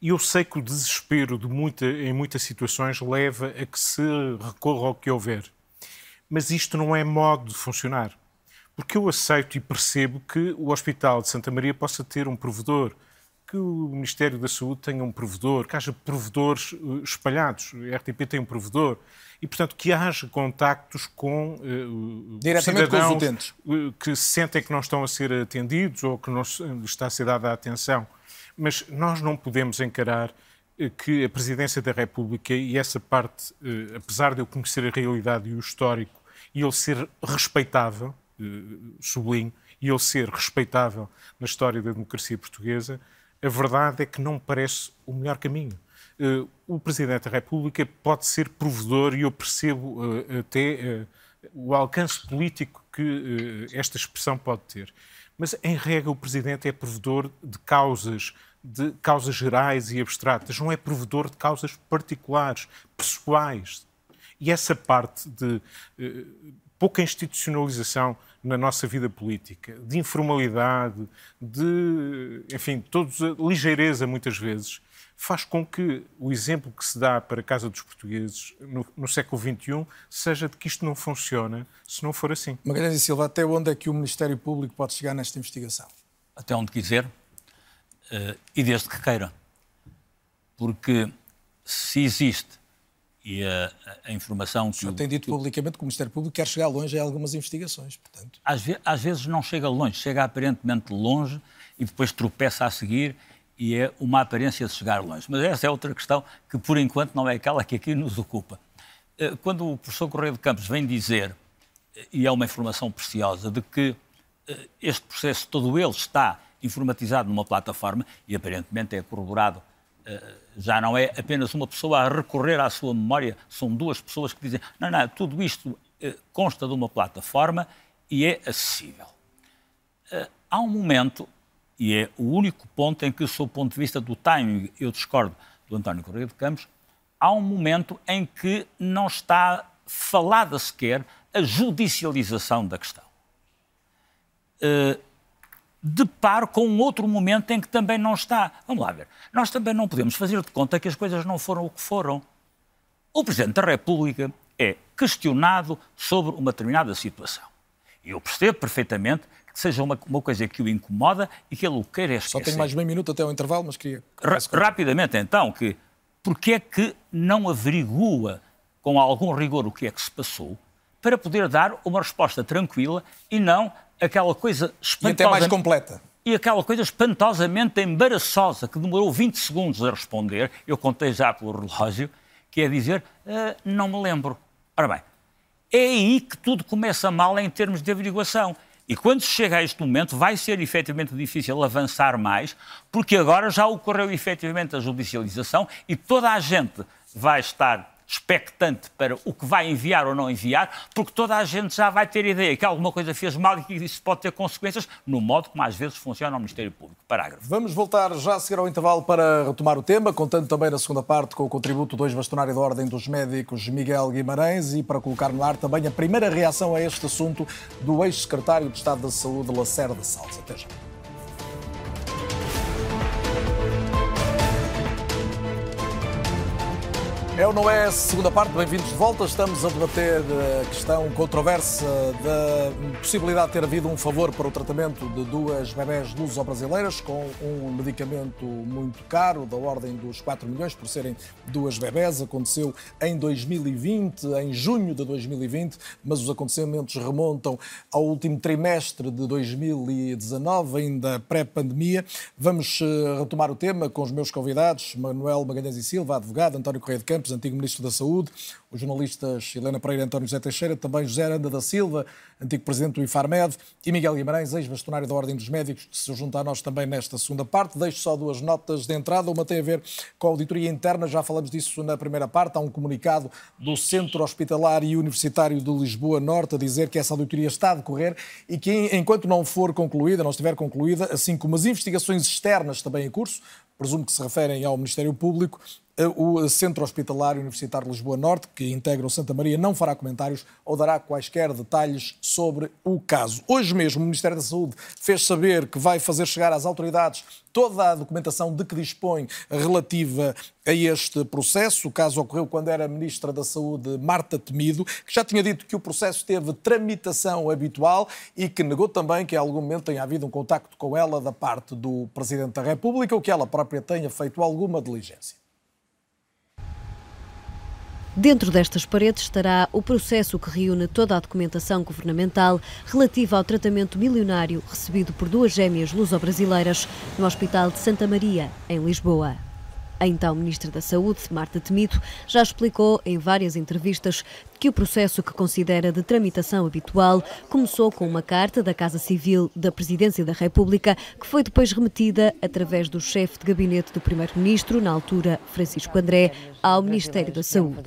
F: E eu sei que o desespero de muita, em muitas situações leva a que se recorra ao que houver. Mas isto não é modo de funcionar. Porque eu aceito e percebo que o Hospital de Santa Maria possa ter um provedor, que o Ministério da Saúde tenha um provedor, que haja provedores eh, espalhados. A RTP tem um provedor. E, portanto, que haja contactos com uh,
B: Diretamente
F: cidadãos
B: com os utentes.
F: que sentem que não estão a ser atendidos ou que não está a ser dada a atenção. Mas nós não podemos encarar que a Presidência da República e essa parte, apesar de eu conhecer a realidade e o histórico, e ele ser respeitável, sublinho, e ele ser respeitável na história da democracia portuguesa, a verdade é que não parece o melhor caminho. Uh, o Presidente da República pode ser provedor, e eu percebo uh, até uh, o alcance político que esta expressão pode ter. Mas, em regra, o Presidente é provedor de causas, de causas gerais e abstratas, não é provedor de causas particulares, pessoais. E essa parte de pouca institucionalização na nossa vida política, de informalidade, de, enfim, todos a ligeireza muitas vezes, faz com que o exemplo que se dá para a Casa dos Portugueses no, no século XXI seja de que isto não funciona se não for assim.
B: Magalhães e Silva, até onde é que o Ministério Público pode chegar nesta investigação?
D: Até onde quiser uh, e desde que queira. Porque se existe e a, a informação que.
B: O tem dito que, publicamente que o Ministério Público quer chegar longe em algumas investigações, portanto.
D: Às, ve às, vezes não chega longe, chega aparentemente longe e depois tropeça a seguir e é uma aparência de chegar longe. Mas essa é outra questão que, por enquanto, não é aquela que aqui nos ocupa. Eh, quando o professor Correio de Campos vem dizer, eh, e é uma informação preciosa, de que eh, este processo todo ele está informatizado numa plataforma e aparentemente é corroborado já não é apenas uma pessoa a recorrer à sua memória, são duas pessoas que dizem: não, não, tudo isto eh, consta de uma plataforma e é acessível. Eh, há um momento, e é o único ponto em que, sob o ponto de vista do timing, eu discordo do António Correia de Campos, há um momento em que não está falada sequer a judicialização da questão. Deparo com um outro momento em que também não está. Vamos lá ver. Nós também não podemos fazer de conta que as coisas não foram o que foram. O Presidente da República é questionado sobre uma determinada situação. E eu percebo perfeitamente que seja uma, uma coisa que o incomoda e que ele o queira esquecer.
B: Só tenho mais meio minuto até o intervalo, mas queria...
D: Ra rapidamente, então, que porque é que não averigua com algum rigor o que é que se passou para poder dar uma resposta tranquila e não aquela coisa
B: espantosa. E até mais completa.
D: E aquela coisa espantosamente embaraçosa que demorou 20 segundos a responder, eu contei já pelo relógio, que é dizer, uh, não me lembro. Ora bem, é aí que tudo começa mal em termos de averiguação. E quando se chega a este momento, vai ser efetivamente difícil avançar mais, porque agora já ocorreu efetivamente a judicialização e toda a gente vai estar expectante para o que vai enviar ou não enviar, porque toda a gente já vai ter ideia que alguma coisa fez mal e que isso pode ter consequências no modo como às vezes funciona o Ministério Público. Parágrafo.
B: Vamos voltar já a seguir ao intervalo para retomar o tema, contando também na segunda parte com o contributo do ex-bastonário da Ordem dos Médicos Miguel Guimarães e para colocar no ar também a primeira reação a este assunto do ex-secretário de Estado da Saúde, Lacerda Salles. Até já. É ou não é? Segunda parte, bem-vindos de volta. Estamos a debater a questão controversa da possibilidade de ter havido um favor para o tratamento de duas bebés luso-brasileiras com um medicamento muito caro, da ordem dos 4 milhões, por serem duas bebés. Aconteceu em 2020, em junho de 2020, mas os acontecimentos remontam ao último trimestre de 2019, ainda pré-pandemia. Vamos eh, retomar o tema com os meus convidados, Manuel Magalhães e Silva, advogado, António Correia de Campos, Antigo Ministro da Saúde, os jornalistas Helena Pereira e António José Teixeira, também José Aranda da Silva, antigo Presidente do IFARMED, e Miguel Guimarães, ex-bastonário da Ordem dos Médicos, que se junta a nós também nesta segunda parte. Deixo só duas notas de entrada, uma tem a ver com a auditoria interna, já falamos disso na primeira parte, há um comunicado do Centro Hospitalar e Universitário de Lisboa Norte a dizer que essa auditoria está a decorrer e que enquanto não for concluída, não estiver concluída, assim como as investigações externas também em curso, presumo que se referem ao Ministério Público, o Centro Hospitalar Universitário de Lisboa Norte, que integra o Santa Maria, não fará comentários ou dará quaisquer detalhes sobre o caso. Hoje mesmo, o Ministério da Saúde fez saber que vai fazer chegar às autoridades toda a documentação de que dispõe relativa a este processo. O caso ocorreu quando era Ministra da Saúde Marta Temido, que já tinha dito que o processo teve tramitação habitual e que negou também que em algum momento tenha havido um contacto com ela da parte do Presidente da República ou que ela própria tenha feito alguma diligência.
H: Dentro destas paredes estará o processo que reúne toda a documentação governamental relativa ao tratamento milionário recebido por duas gêmeas luso-brasileiras no Hospital de Santa Maria, em Lisboa. A então Ministra da Saúde, Marta Temido, já explicou em várias entrevistas que o processo que considera de tramitação habitual começou com uma carta da Casa Civil da Presidência da República, que foi depois remetida através do chefe de gabinete do Primeiro-Ministro, na altura Francisco André, ao Ministério da Saúde.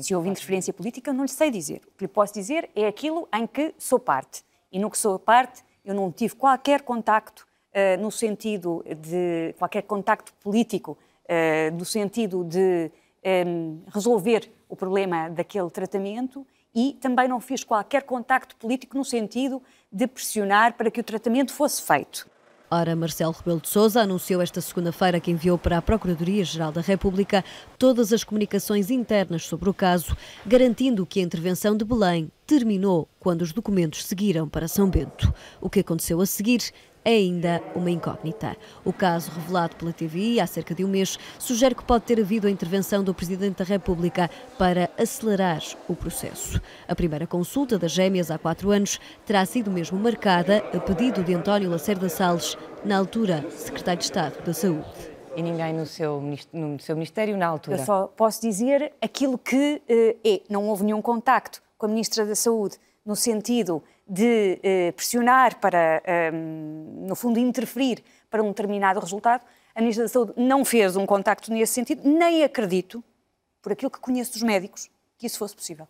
I: Se houve interferência política, não lhe sei dizer. O que lhe posso dizer é aquilo em que sou parte. E no que sou parte, eu não tive qualquer contacto uh, no sentido de qualquer contacto político no sentido de resolver o problema daquele tratamento e também não fiz qualquer contacto político no sentido de pressionar para que o tratamento fosse feito.
H: Ora, Marcelo Rebelo de Sousa anunciou esta segunda-feira que enviou para a Procuradoria-Geral da República todas as comunicações internas sobre o caso, garantindo que a intervenção de Belém terminou quando os documentos seguiram para São Bento. O que aconteceu a seguir ainda uma incógnita. O caso revelado pela TVI há cerca de um mês sugere que pode ter havido a intervenção do Presidente da República para acelerar o processo. A primeira consulta das gêmeas há quatro anos terá sido mesmo marcada a pedido de António Lacerda Salles, na altura Secretário de Estado da Saúde
J: e ninguém no seu, no seu Ministério na altura.
I: Eu só posso dizer aquilo que uh, é. Não houve nenhum contacto com a Ministra da Saúde no sentido de eh, pressionar para, eh, no fundo, interferir para um determinado resultado, a Ministra da Saúde não fez um contacto nesse sentido, nem acredito, por aquilo que conheço dos médicos, que isso fosse possível.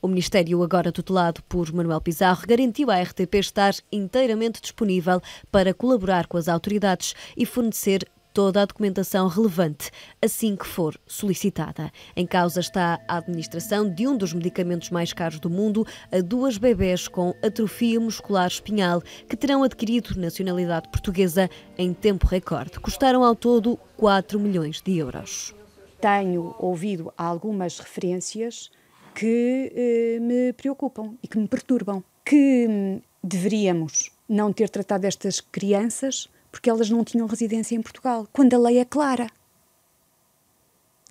H: O Ministério, agora tutelado por Manuel Pizarro, garantiu à RTP estar inteiramente disponível para colaborar com as autoridades e fornecer toda a documentação relevante assim que for solicitada. Em causa está a administração de um dos medicamentos mais caros do mundo a duas bebés com atrofia muscular espinhal que terão adquirido nacionalidade portuguesa em tempo recorde. Custaram ao todo 4 milhões de euros.
K: Tenho ouvido algumas referências que eh, me preocupam e que me perturbam. Que hum, deveríamos não ter tratado estas crianças porque elas não tinham residência em Portugal, quando a lei é clara.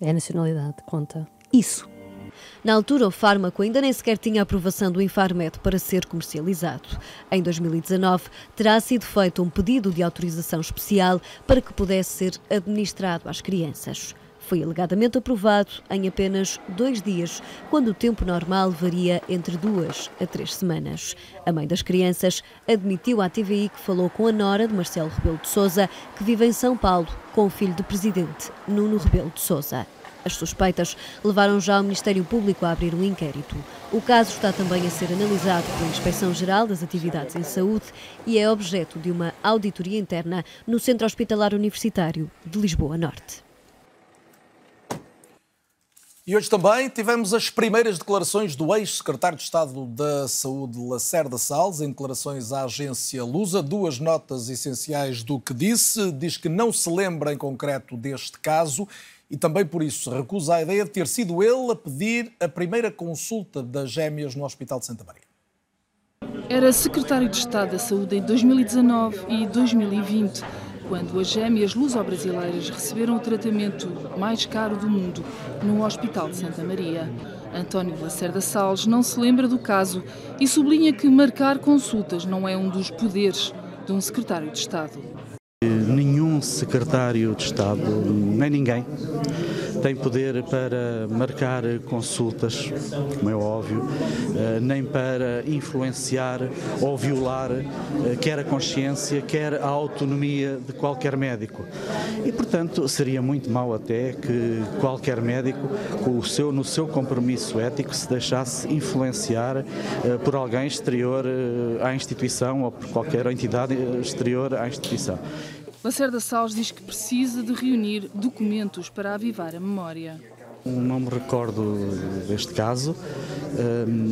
E: É a nacionalidade, conta.
K: Isso.
H: Na altura, o fármaco ainda nem sequer tinha aprovação do Infarmed para ser comercializado. Em 2019, terá sido feito um pedido de autorização especial para que pudesse ser administrado às crianças foi alegadamente aprovado em apenas dois dias, quando o tempo normal varia entre duas a três semanas. A mãe das crianças admitiu à TVI que falou com a nora de Marcelo Rebelo de Sousa, que vive em São Paulo, com o filho do presidente, Nuno Rebelo de Sousa. As suspeitas levaram já o Ministério Público a abrir um inquérito. O caso está também a ser analisado pela Inspeção-Geral das Atividades em Saúde e é objeto de uma auditoria interna no Centro Hospitalar Universitário de Lisboa Norte.
B: E hoje também tivemos as primeiras declarações do ex-secretário de Estado da Saúde, Lacerda Salles, em declarações à agência Lusa, duas notas essenciais do que disse. Diz que não se lembra em concreto deste caso e também por isso recusa a ideia de ter sido ele a pedir a primeira consulta das gêmeas no Hospital de Santa Maria.
L: Era secretário de Estado da Saúde em 2019 e 2020, quando as gêmeas luso-brasileiras receberam o tratamento mais caro do mundo no Hospital de Santa Maria. António Lacerda Salles não se lembra do caso e sublinha que marcar consultas não é um dos poderes de um secretário de Estado.
M: Nenhum secretário de Estado, nem ninguém, tem poder para marcar consultas, como é óbvio, eh, nem para influenciar ou violar eh, quer a consciência, quer a autonomia de qualquer médico. E, portanto, seria muito mau até que qualquer médico, seu, no seu compromisso ético, se deixasse influenciar eh, por alguém exterior à instituição ou por qualquer entidade exterior à instituição.
L: Lacerda Salles diz que precisa de reunir documentos para avivar a memória.
M: Não me recordo deste caso.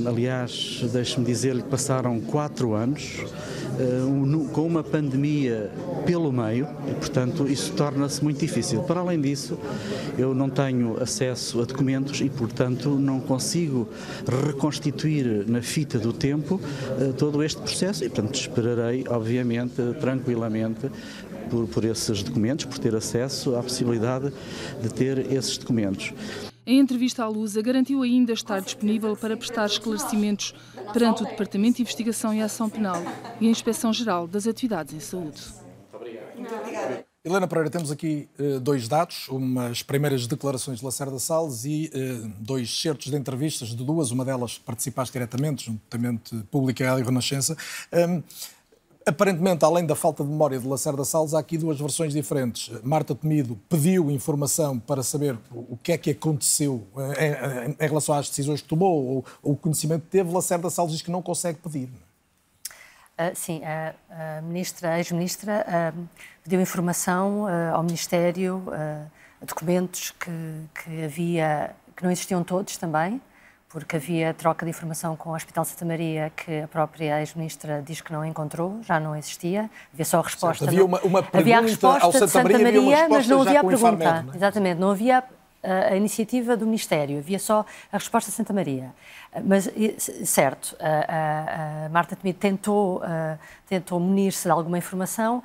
M: aliás, deixe-me dizer-lhe que passaram quatro anos com uma pandemia pelo meio e, portanto, isso torna-se muito difícil. Para além disso, eu não tenho acesso a documentos e, portanto, não consigo reconstituir na fita do tempo todo este processo e, portanto, esperarei, obviamente, tranquilamente por, por esses documentos, por ter acesso à possibilidade de ter esses documentos.
L: Em entrevista à Lusa, garantiu ainda estar disponível para prestar esclarecimentos perante o Departamento de Investigação e Ação Penal e a Inspeção-Geral das Atividades em Saúde.
B: Muito obrigada. Helena Pereira, temos aqui uh, dois dados, umas primeiras declarações de Lacerda Salles e uh, dois certos de entrevistas de duas, uma delas participaste diretamente, juntamente pública e Renascença. Um, Aparentemente, além da falta de memória de Lacerda Salles, há aqui duas versões diferentes. Marta Temido pediu informação para saber o que é que aconteceu eh, em, relação às decisões que tomou, ou, o conhecimento que teve. Lacerda Salles diz que não consegue pedir.
E: Uh, sim, a, a ministra, ex-ministra, uh, pediu informação uh, ao Ministério, documentos que, que havia, que não existiam todos também, porque havia troca de informação com o Hospital Santa Maria que a própria ex-ministra diz que não encontrou, já não existia, havia só a resposta.
B: Certo, havia uma, uma pergunta havia a resposta ao Santa, Santa Maria, Maria mas não havia a pergunta. Infarmed, é?
E: Exatamente, não havia a, a, iniciativa do Ministério, havia só a resposta de Santa Maria. Mas, certo, a, a Marta Temido tentou, tentou munir-se de alguma informação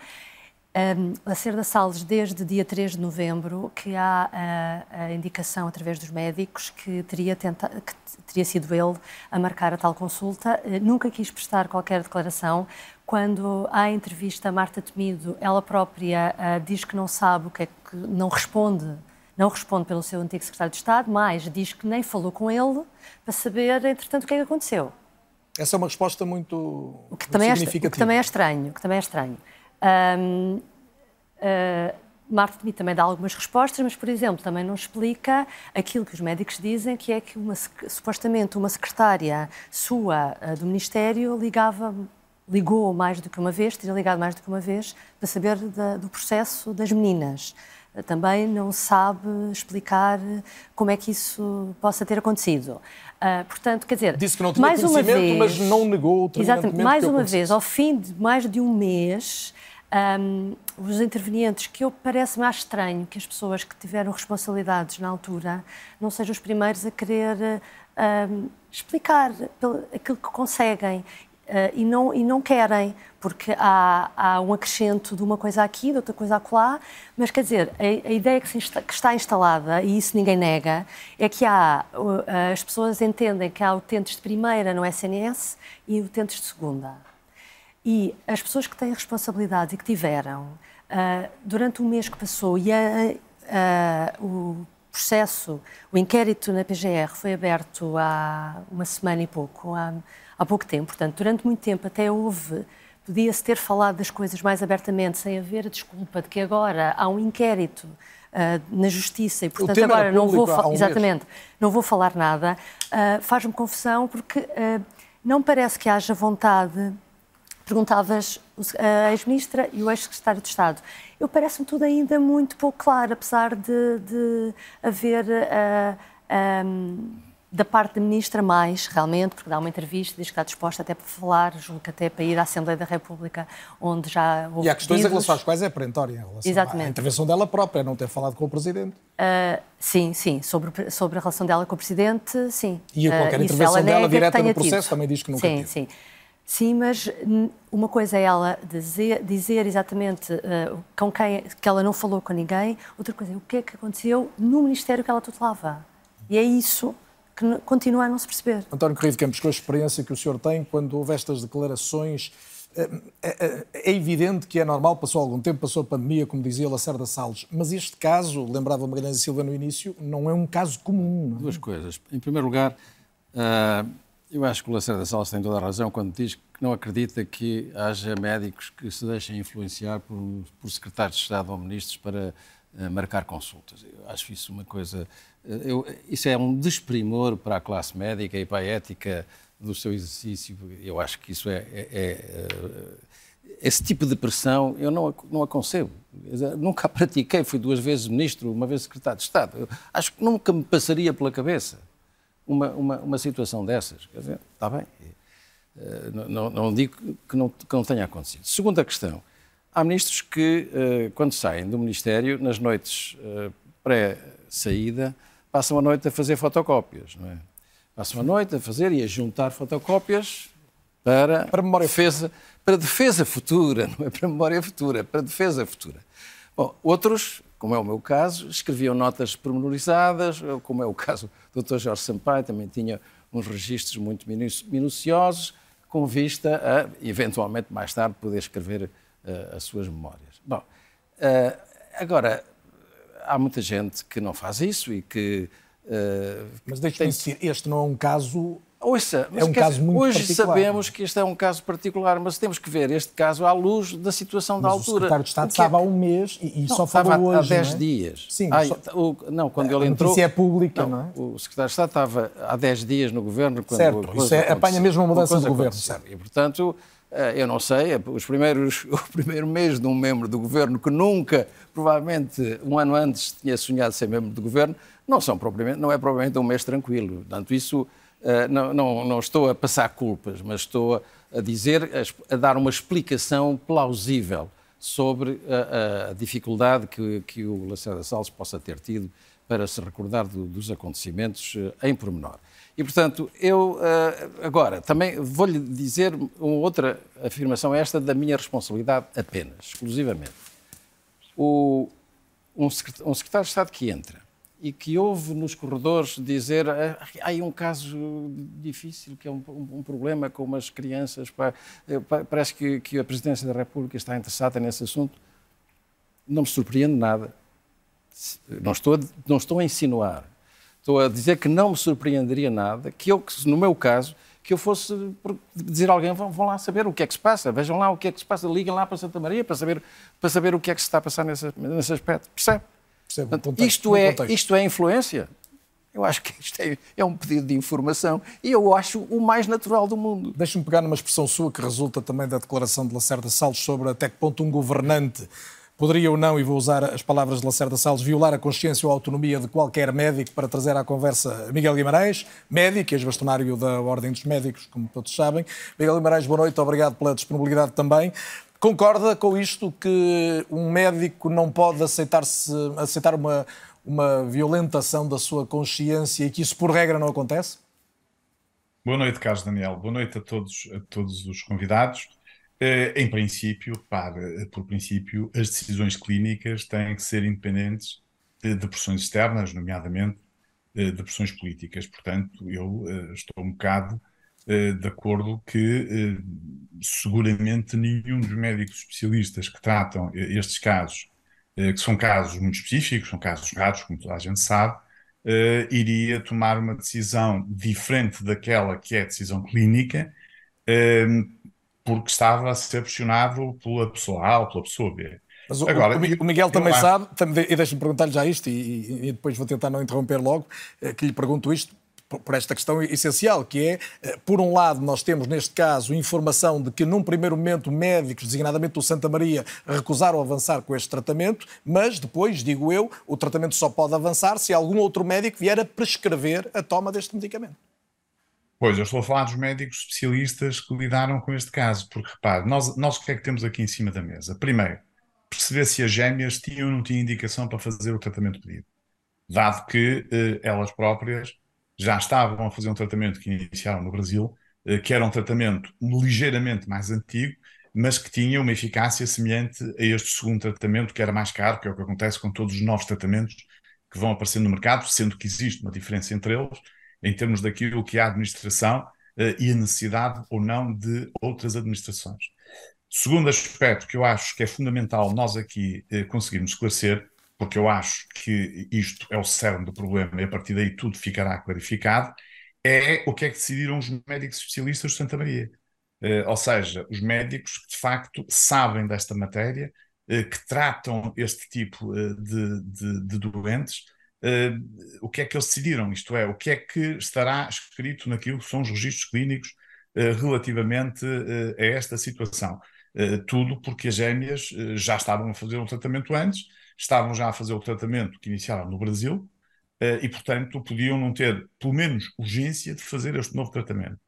E: um, Lacerda Salles, desde dia 3 de novembro, que há a, a indicação através dos médicos que teria, tenta, que teria sido ele a marcar a tal consulta. Uh, nunca quis prestar qualquer declaração. Quando há entrevista a Marta Temido, ela própria uh, diz que não sabe o que é que não responde não responde pelo seu antigo secretário de Estado, mas diz que nem falou com ele para saber, entretanto, o que é que aconteceu.
B: Essa é uma resposta muito,
E: o que também significativa. É, o que também é estranho, que também é estranho. Um, uh, ah, Marta também dá algumas respostas, mas, por exemplo, também não explica aquilo que os médicos dizem, que é que uma, supostamente uma secretária sua uh, do Ministério ligava, ligou mais do que uma vez, teria ligado mais do que uma vez, para saber da, do processo das meninas. Uh, também não sabe explicar como é que isso possa ter acontecido. Uh, portanto, quer dizer,
B: disse que não tinha mais uma vez, mas não negou o
E: Exatamente, mais uma vez, ao fim de mais de um mês, um, os intervenientes, que eu parece mais estranho que as pessoas que tiveram responsabilidades na altura não sejam os primeiros a querer um, explicar aquilo que conseguem. Uh, e, não, e não querem, porque há, há um acrescento de uma coisa aqui, de outra coisa acolá, mas quer dizer, a, a ideia que, insta, que, está instalada, e isso ninguém nega, é que há, uh, as pessoas entendem que há utentes de primeira no SNS e utentes de segunda. E as pessoas que têm responsabilidade e que tiveram, uh, durante o mês que passou, e a, uh, o processo, o inquérito na PGR foi aberto há uma semana e pouco, há, há pouco tempo, portanto, durante muito tempo até houve, podia-se ter falado das coisas mais abertamente, sem haver a desculpa de que agora há um inquérito Uh, na justiça e portanto agora não vou exatamente. Não vou falar nada. Uh, faz-me confusão porque uh, não parece que haja vontade perguntavas a ex-ministra e o ex-secretário de Estado. Eu parece-me tudo ainda muito pouco claro, apesar de, de haver uh, um, da parte da ministra mais, realmente, porque dá uma entrevista, diz que está disposta até para falar, julgo que até para ir à Assembleia da República, onde já houve
B: E há questões
E: pedidos.
B: em relação às quais é perentória, em relação
E: Exatamente.
B: à intervenção dela própria, não ter falado com o Presidente.
E: Uh, sim, sim, sobre, sobre a relação dela com o Presidente, sim.
B: E a qualquer
E: Uh,
B: intervenção
E: ela
B: dela direta no processo
E: tido.
B: também diz que nunca
E: sim,
B: teve.
E: Sim, sim. mas uma coisa é ela dizer, dizer exatamente uh, com quem que ela não falou com ninguém, outra coisa é o que é que aconteceu no Ministério que ela tutelava. E é isso que continua a não se perceber.
B: António Corrido Campos, com a experiência que o senhor tem, quando houve estas declarações, é, é- é evidente que é normal, passou algum tempo, passou a pandemia, como dizia Lacerda Salles, mas este caso, lembrava Magalhães e Silva no início, não é um caso comum. não é?
C: Duas coisas. Em primeiro lugar, ah, eu acho que o Lacerda Salles tem toda a razão quando diz que não acredita que haja médicos que se deixem influenciar por, por secretários de Estado ou ministros para ah, marcar consultas. Eu acho isso uma coisa. ah, eu- isso é um desprimor para a classe médica e para a ética do seu exercício. Eu acho que isso é. é- é, ah, esse tipo de pressão eu não, não a concebo. Nunca a pratiquei, fui duas vezes ministro, uma vez secretário de Estado. Eu acho que nunca me passaria pela cabeça uma, uma, uma situação dessas. Quer dizer, está bem. Eh, não- não, digo que não, que não tenha acontecido. Segunda questão. Há ministros que, eh, quando saem do Ministério, nas noites eh, pré-saída, passam a noite a fazer fotocópias, não é? Passam a noite a fazer e a juntar fotocópias para, para memória defesa, para defesa futura, não é para memória futura, para defesa futura. Bom, outros, como é o meu caso, escreviam notas pormenorizadas, ou como é o caso do Dr. Jorge Sampaio, também tinha uns registros muito minu- minuciosos, com vista a, eventualmente, mais tarde, poder escrever eh, as suas memórias. Bom, eh, agora, há muita gente que não faz isso e que. eh,
B: Mas deixe-me insistir, este não é um caso.
C: Ouça, mas
B: é um caso muito
C: hoje
B: particular.
C: sabemos que este é um caso particular, mas temos que ver este caso à luz da situação da
B: Mas o
C: altura.
B: secretário de Estado
C: O que é
B: estava há um mês e, e
C: Não,
B: só falou
C: estava
B: hoje.
C: há 10
B: não é?
C: dias.
B: Sim,
C: Ai,
B: só-
C: o- não, quando
B: A
C: ele entrou.
B: é pública, não é?
C: O secretário de Estado estava há 10 dias no governo. Quando
B: Certo, isso é- apanha mesmo a mudança de governo, certo.
C: E, portanto, eh, eu não sei, os primeiros, o primeiro mês de um membro do governo que nunca, provavelmente um ano antes, tinha sonhado ser membro do governo, não, são propriamente, não é propriamente um mês tranquilo. Portanto, isso não, não, não estou a passar culpas, mas estou a, dizer, a, dar uma explicação plausível sobre a, a dificuldade que, que o Lacerda Salles possa ter tido para se recordar do- dos acontecimentos eh, em pormenor. E, portanto, eu eh, agora também vou-lhe dizer uma outra afirmação, esta da minha responsabilidade apenas, exclusivamente. O, um, secret- um secretário de Estado que entra e que ouve nos corredores dizer "Ah, há aí um caso difícil, que é um, um- um problema com umas crianças, pá, eh, pa- parece que, que a Presidência da República está interessada nesse assunto. Não me surpreende nada. Não estou, a, não estou a insinuar. Estou a dizer que não me surpreenderia nada que eu, no meu caso, que eu fosse dizer a alguém, vão, vão lá saber o que é que se passa, vejam lá o que é que se passa, liguem lá para Santa Maria para saber, para saber o que é que se está a passar nesse, nesse aspecto. Percebe? Portanto,
B: contexto,
C: isto, é,
B: contexto.
C: isto é influência? Eu acho que isto é, é um pedido de informação e eu acho o mais natural do mundo.
B: Deixa-me pegar numa expressão sua que resulta também da declaração de Lacerda Salles sobre até que ponto um governante poderia ou não, e vou usar as palavras de Lacerda Salles, violar a consciência ou a autonomia de qualquer médico para trazer à conversa Miguel Guimarães, médico, ex-bastonário da Ordem dos Médicos, como todos sabem. Miguel Guimarães, boa noite, obrigado pela disponibilidade também. Concorda com isto que um médico não pode aceitar-se, aceitar uma, uma violentação da sua consciência e que isso, por regra, não acontece?
N: Boa noite, Carlos Daniel. Boa noite a todos, a todos os convidados. Eh, em princípio, para, por princípio, as decisões clínicas têm que ser independentes de, pressões externas, nomeadamente eh, de pressões políticas. Portanto, eu eh, estou um bocado eh, de acordo que eh, seguramente nenhum dos médicos especialistas que tratam eh, estes casos, eh, que são casos muito específicos, são casos raros, como toda a gente sabe, eh, iria tomar uma decisão diferente daquela que é a decisão clínica, eh, porque estava a ser pressionado pela pessoa A ou pela pessoa B.
B: Mas o,
N: Agora,
B: o Miguel também
N: acho-
B: sabe, e deixa-me perguntar-lhe já isto, e, e- e depois vou tentar não interromper logo, eh, que lhe pergunto isto, por esta questão essencial, que é, eh, por um lado, nós temos neste caso informação de que num primeiro momento médicos, designadamente do Santa Maria, recusaram avançar com este tratamento, mas depois, digo eu, o tratamento só pode avançar se algum outro médico vier a prescrever a toma deste medicamento.
N: Pois, eu estou a falar dos médicos especialistas que lidaram com este caso, porque repare, nós, nós o que é que temos aqui em cima da mesa? Primeiro, perceber se as gêmeas tinham ou não tinham indicação para fazer o tratamento pedido, dado que eh, elas próprias já estavam a fazer um tratamento que iniciaram no Brasil, eh, que era um tratamento ligeiramente mais antigo, mas que tinha uma eficácia semelhante a este segundo tratamento, que era mais caro, que é o que acontece com todos os novos tratamentos que vão aparecendo no mercado, sendo que existe uma diferença entre eles, em termos daquilo que é a administração uh, e a necessidade ou não de outras administrações. Segundo aspecto que eu acho que é fundamental nós aqui uh, conseguirmos esclarecer, porque eu acho que isto é o cerne do problema e a partir daí tudo ficará clarificado, é o que é que decidiram os médicos especialistas de Santa Maria. Uh, ou seja, os médicos que de facto sabem desta matéria, que tratam este tipo de, de, de doentes uh, o que é que eles decidiram, isto é, o que é que estará escrito naquilo que são os registros clínicos uh, relativamente uh, a esta situação. tudo porque as gêmeas já estavam a fazer um tratamento antes, estavam já a fazer o tratamento que iniciaram no Brasil e, portanto, podiam não ter, pelo menos, urgência de fazer este novo tratamento.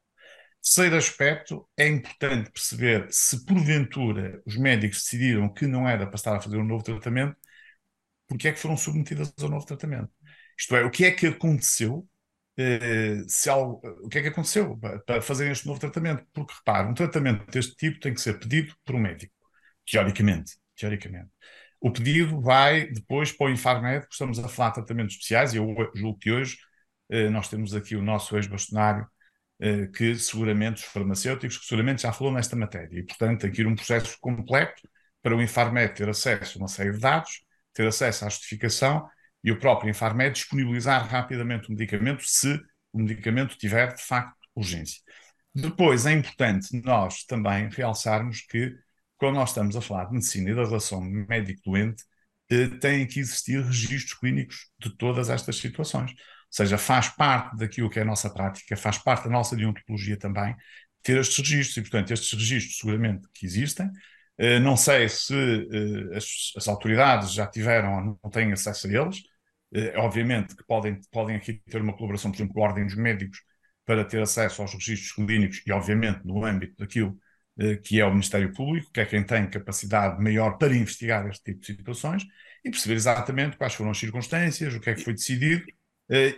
N: Terceiro aspecto, é importante perceber se porventura os médicos decidiram que não era para estar a fazer um novo tratamento, porque é que foram submetidas ao novo tratamento. Isto é, o que é que aconteceu, eh, se algo, o que é que aconteceu para fazer este novo tratamento? Porque, repare, um tratamento deste tipo tem que ser pedido por um médico, teoricamente. teoricamente. O pedido vai depois para o Infarmed, estamos a falar de tratamentos especiais, e eu julgo que hoje eh, nós temos aqui o nosso ex-bastonário, eh, que seguramente, os farmacêuticos, que seguramente já falou nesta matéria, e portanto aqui um processo completo para o Infarmed ter acesso a uma série de dados, ter acesso à justificação e o próprio Infarmed disponibilizar rapidamente o medicamento se o medicamento tiver, de facto, urgência. Depois, é importante nós também realçarmos que, quando nós estamos a falar de medicina e da relação médico-doente, eh, têm que existir registros clínicos de todas estas situações. Ou seja, faz parte daquilo que é a nossa prática, faz parte da nossa deontologia também, ter estes registros. E, portanto, estes registros seguramente que existem, eh, não sei se eh, as, as, autoridades já tiveram ou não têm acesso a eles. Eh, obviamente que podem, podem aqui ter uma colaboração, por exemplo, com a Ordem dos Médicos para ter acesso aos registros clínicos e, obviamente, no âmbito daquilo que é o Ministério Público, que é quem tem capacidade maior para investigar este tipo de situações e perceber exatamente quais foram as circunstâncias, o que é que foi decidido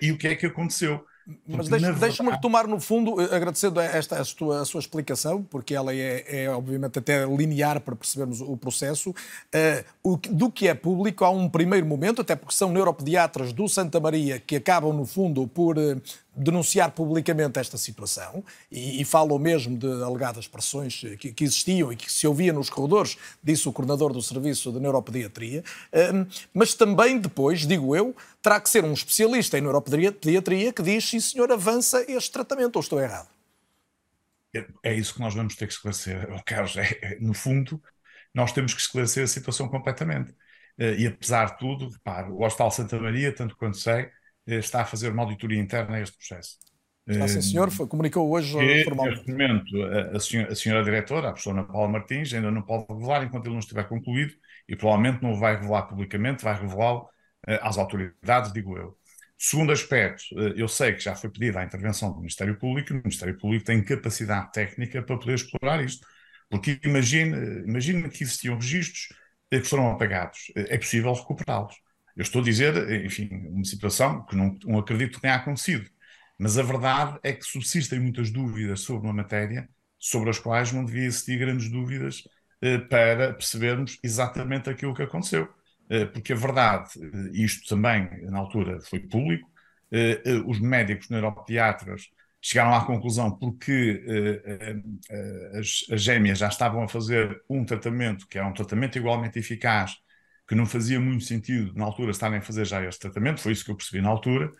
N: e o que é que aconteceu.
B: Mas deixe-me deixe retomar, no fundo, eh, agradecendo esta, a, sua, a sua explicação, porque ela é, é, obviamente até linear para percebermos o processo, uh, o, do que é público há um primeiro momento, até porque são neuropediatras do Santa Maria que acabam, no fundo, por uh, denunciar publicamente esta situação e, e falam mesmo de alegadas pressões que, que, existiam e que se ouvia nos corredores, disse o coordenador do Serviço de Neuropediatria, uh, mas também depois, digo eu, terá que ser um especialista em neuropediatria que diz sim senhor, avança este tratamento, ou estou errado?
N: É, é isso que nós vamos ter que esclarecer, Carlos. É, é, no fundo, nós temos que esclarecer a situação completamente. Eh, e apesar de tudo, repare, o Hospital Santa Maria, tanto quanto sei, está a fazer uma auditoria interna a este processo.
B: Ah, sim, senhor, foi, comunicou hoje
N: que, formalmente. Neste momento, a, senhora, a, senhora, diretora, a professora Paula Martins, ainda não pode revelar enquanto ele não estiver concluído e provavelmente não o vai revelar publicamente, vai revelá-lo uh, às autoridades, digo eu. Segundo aspecto, uh, eu sei que já foi pedida a intervenção do Ministério Público e o Ministério Público tem capacidade técnica para poder explorar isto. Porque imagine, imagine que existiam registros que foram apagados. É possível recuperá-los. Eu estou a dizer, enfim, uma situação que não, não acredito que tenha acontecido. Mas a verdade é que subsistem muitas dúvidas sobre uma matéria sobre as quais não devia existir grandes dúvidas eh, para percebermos exatamente aquilo que aconteceu. Eh, porque a verdade, eh, isto também na altura foi público, eh, eh, os médicos neuropediatras chegaram à conclusão porque eh, as, as gêmeas já estavam a fazer um tratamento que era um tratamento igualmente eficaz que não fazia muito sentido na altura estarem a fazer já este tratamento, foi isso que eu percebi na altura.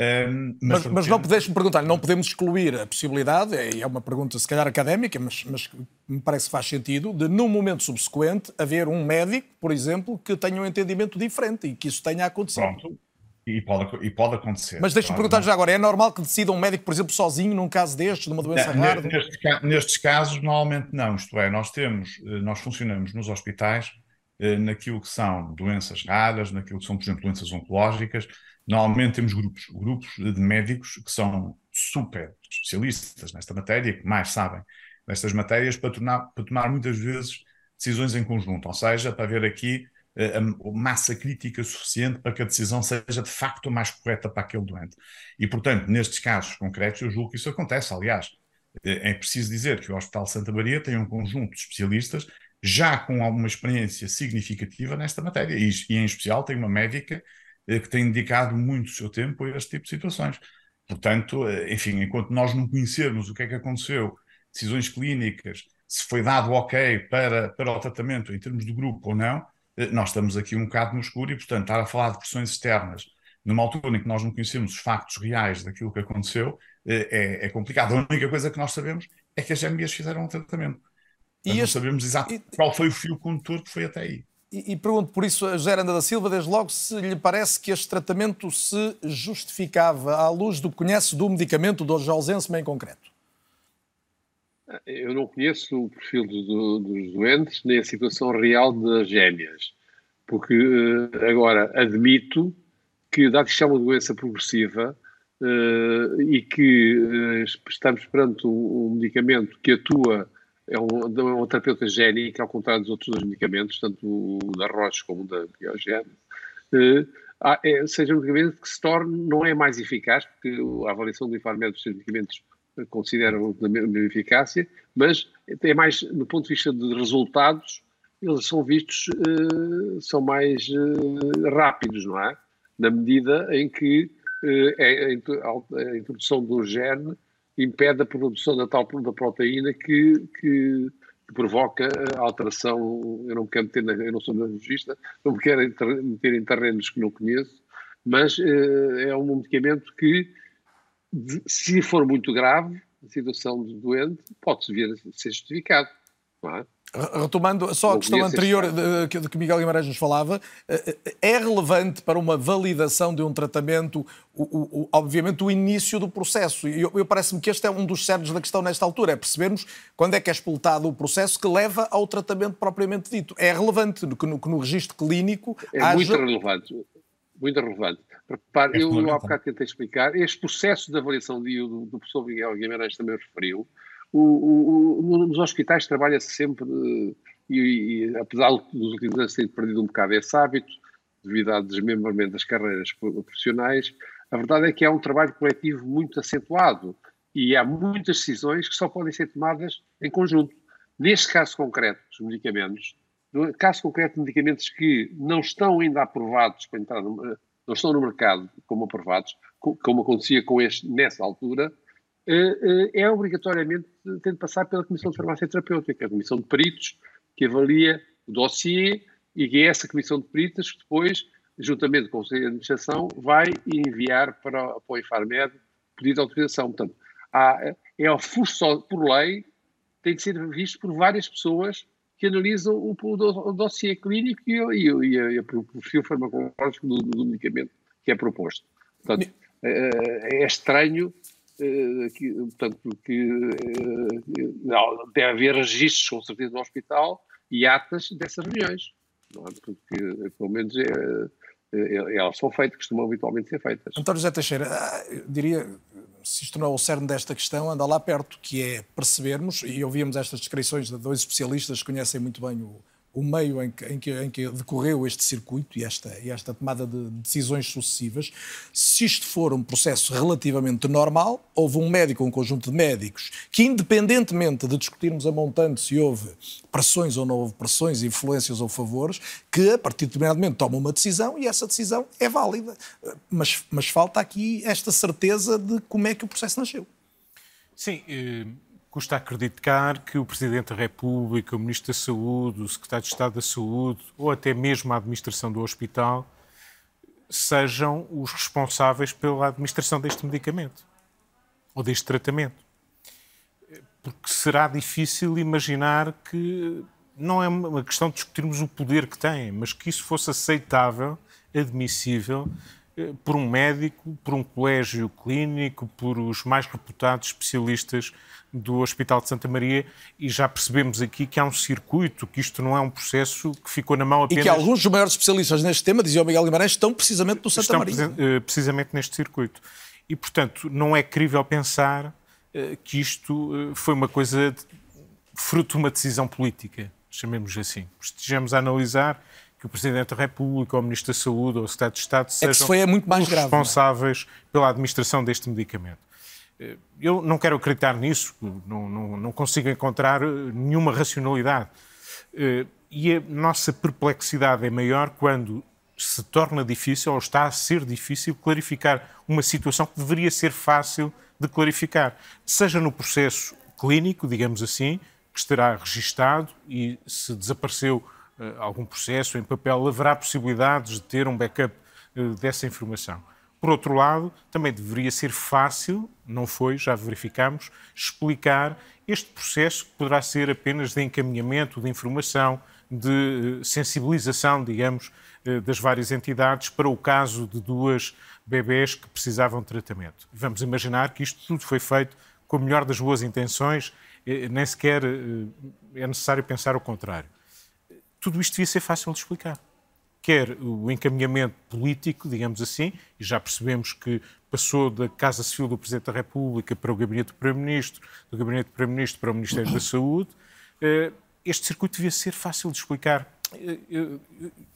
B: Um, mas, mas, mas não deixe-me perguntar, não podemos excluir a possibilidade, é, é uma pergunta se calhar académica, mas, mas me parece que faz sentido, de num momento subsequente haver um médico, por exemplo, que tenha um entendimento diferente e que isso tenha acontecido.
N: Pronto. E pode, e pode acontecer.
B: Mas deixa-me perguntar já agora: é normal que decida um médico, por exemplo, sozinho, num caso destes, numa doença
N: não,
B: rara?
N: Nestes, nestes, casos, normalmente não. Isto é, nós temos, eh, nós funcionamos nos hospitais naquilo que são doenças raras, naquilo que são, por exemplo, doenças oncológicas. Normalmente temos grupos, grupos de médicos que são super especialistas nesta matéria, que mais sabem nestas matérias, para, tornar, para tomar muitas vezes decisões em conjunto, ou seja, para ver aqui eh, a massa crítica suficiente para que a decisão seja de facto a mais correta para aquele doente. E, portanto, nestes casos concretos, eu julgo que isso acontece. Aliás, eh, é preciso dizer que o Hospital Santa Maria tem um conjunto de especialistas já com alguma experiência significativa nesta matéria, e, e em especial tem uma médica eh, que tem dedicado muito o seu tempo a este tipo de situações. Portanto, enfim, enquanto nós não conhecermos o que é que aconteceu, decisões clínicas, se foi dado ok para, para o tratamento em termos de grupo ou não, eh, nós estamos aqui um bocado no escuro e, portanto, estar a falar de pressões externas numa altura em que nós não conhecemos os factos reais daquilo que aconteceu eh, é, é complicado. A única coisa que nós sabemos é que as GMBs fizeram um tratamento. E este... não sabemos exatamente e... qual foi o fio condutor que foi até aí.
B: E, e, pergunto por isso a José Aranda da Silva, desde logo, se lhe parece que este tratamento se justificava à luz do que conhece do medicamento do Jolzensma em concreto.
G: Eu não conheço o perfil do, dos doentes nem a situação real das gêmeas, porque eh, agora admito que, dado que isto é uma doença progressiva uh, e que uh, estamos perante um, um, medicamento que atua, é um, é uma terapeuta génica, ao contrário dos outros dois medicamentos, tanto o da Roche como o da Biogene, uh, é, seja um medicamento que se torne, não é mais eficaz, porque a avaliação do Infarmed dos medicamentos consideram da mesma eficácia, mas é mais, no ponto de vista de resultados, eles são vistos, uh, são mais rápidos, não é? Na medida em que uh, a, introdução do gene impede a produção da tal da proteína que, que, provoca a alteração. Eu não quero meter, na, eu não sou neurologista, não me quero meter em terrenos que não conheço, mas é um medicamento que se for muito grave, a situação do doente, pode-se vir a ser justificado. Não é?
B: Retomando só a questão anterior de, de, que Miguel Guimarães nos falava, eh, eh, é relevante para uma validação de um tratamento, o, o, obviamente, o início do processo. E eu, eu parece-me que este é um dos certos da questão nesta altura, é percebermos quando é que é exploitado o processo que leva ao tratamento propriamente dito. É relevante que no, que no registro clínico
G: É haja... muito relevante, muito relevante. Repare, é eu há bocado tentei explicar, este processo de avaliação de, do, do professor Miguel Guimarães também referiu, o, o, nos hospitais trabalha-se sempre, eh, e, e, apesar dos últimos anos terem perdido um bocado esse hábito, devido ao desmembramento das carreiras profissionais, a verdade é que é um trabalho coletivo muito acentuado e há muitas decisões que só podem ser tomadas em conjunto. Neste caso concreto dos medicamentos, no caso concreto de medicamentos que não estão ainda aprovados para entrar no, não estão no mercado como aprovados, como acontecia com este nessa altura, eh, eh, é obrigatoriamente tem de passar pela Comissão de Farmácia Terapêutica, a Comissão de Peritos, que avalia o dossiê e que é essa Comissão de Peritos que depois, juntamente com o Conselho de Administração, vai enviar para, para o IFARMED pedido de autorização. Portanto, há, é o só por lei, tem de ser visto por várias pessoas que analisam o, o, o dossiê clínico e, e, e, e o perfil farmacológico do, do, medicamento que é proposto. Portanto, é, é estranho que, portanto, que não, deve haver registros, com certeza, no hospital e atas dessas reuniões. Não é? Porque, pelo menos, é, elas são feitas, costumam habitualmente ser feitas.
B: António José Teixeira, ah, diria, se isto não é o cerne desta questão, anda lá perto, que é percebermos, e ouvíamos estas descrições de dois especialistas que conhecem muito bem o, o meio em que, em, que, em que, decorreu este circuito e esta, e esta tomada de decisões sucessivas, se isto for um processo relativamente normal, houve um médico, um conjunto de médicos, que independentemente de discutirmos a montante se houve pressões ou não houve pressões, influências ou favores, que a partir de determinado momento tomam uma decisão e essa decisão é válida. Mas, mas falta aqui esta certeza de como é que o processo nasceu.
F: Sim, eh, custa acreditar que o Presidente da República, o Ministro da Saúde, o Secretário de Estado da Saúde ou até mesmo a administração do hospital sejam os responsáveis pela administração deste medicamento ou deste tratamento. Porque será difícil imaginar que não é uma questão de discutirmos o poder que têm, mas que isso fosse aceitável, admissível eh, por um médico, por um colégio clínico, por os mais reputados especialistas do Hospital de Santa Maria e já percebemos aqui que há um circuito, que isto não é um processo que ficou na mão apenas...
B: E que alguns dos maiores especialistas neste tema, dizia o Miguel Guimarães, estão precisamente no Santa
F: estão
B: Maria.
F: eh, precisamente neste circuito. E, portanto, não é crível pensar eh, que isto eh, foi uma coisa de, fruto de uma decisão política, chamemos assim. Estejamos a analisar que o Presidente da República, ou o Ministro da Saúde, ou o Secretário de Estado sejam
B: É que se foi é muito mais
F: os
B: grave, não é?
F: responsáveis pela administração deste medicamento. Eh, Eu não quero acreditar nisso, não, não, não consigo encontrar eh, nenhuma racionalidade. Eh, E a nossa perplexidade é maior quando se torna difícil, ou está a ser difícil, clarificar uma situação que deveria ser fácil de clarificar. Seja no processo clínico, digamos assim, que estará registado e se desapareceu algum processo em papel, haverá possibilidades de ter um backup dessa informação. Por outro lado, também deveria ser fácil, não foi, já verificamos, explicar este processo que poderá ser apenas de encaminhamento de informação, de eh, sensibilização, digamos, eh, das várias entidades para o caso de duas bebés que precisavam de tratamento. Vamos imaginar que isto tudo foi feito com a melhor das boas intenções, eh, nem sequer é necessário pensar o contrário. Tudo isto devia ser fácil de explicar quer o encaminhamento político, digamos assim, e já percebemos que passou da Casa Civil do Presidente da República para o Gabinete do Primeiro-Ministro, do Gabinete do Primeiro-Ministro para o Ministério da Saúde, eh, este circuito devia ser fácil de explicar. Eh,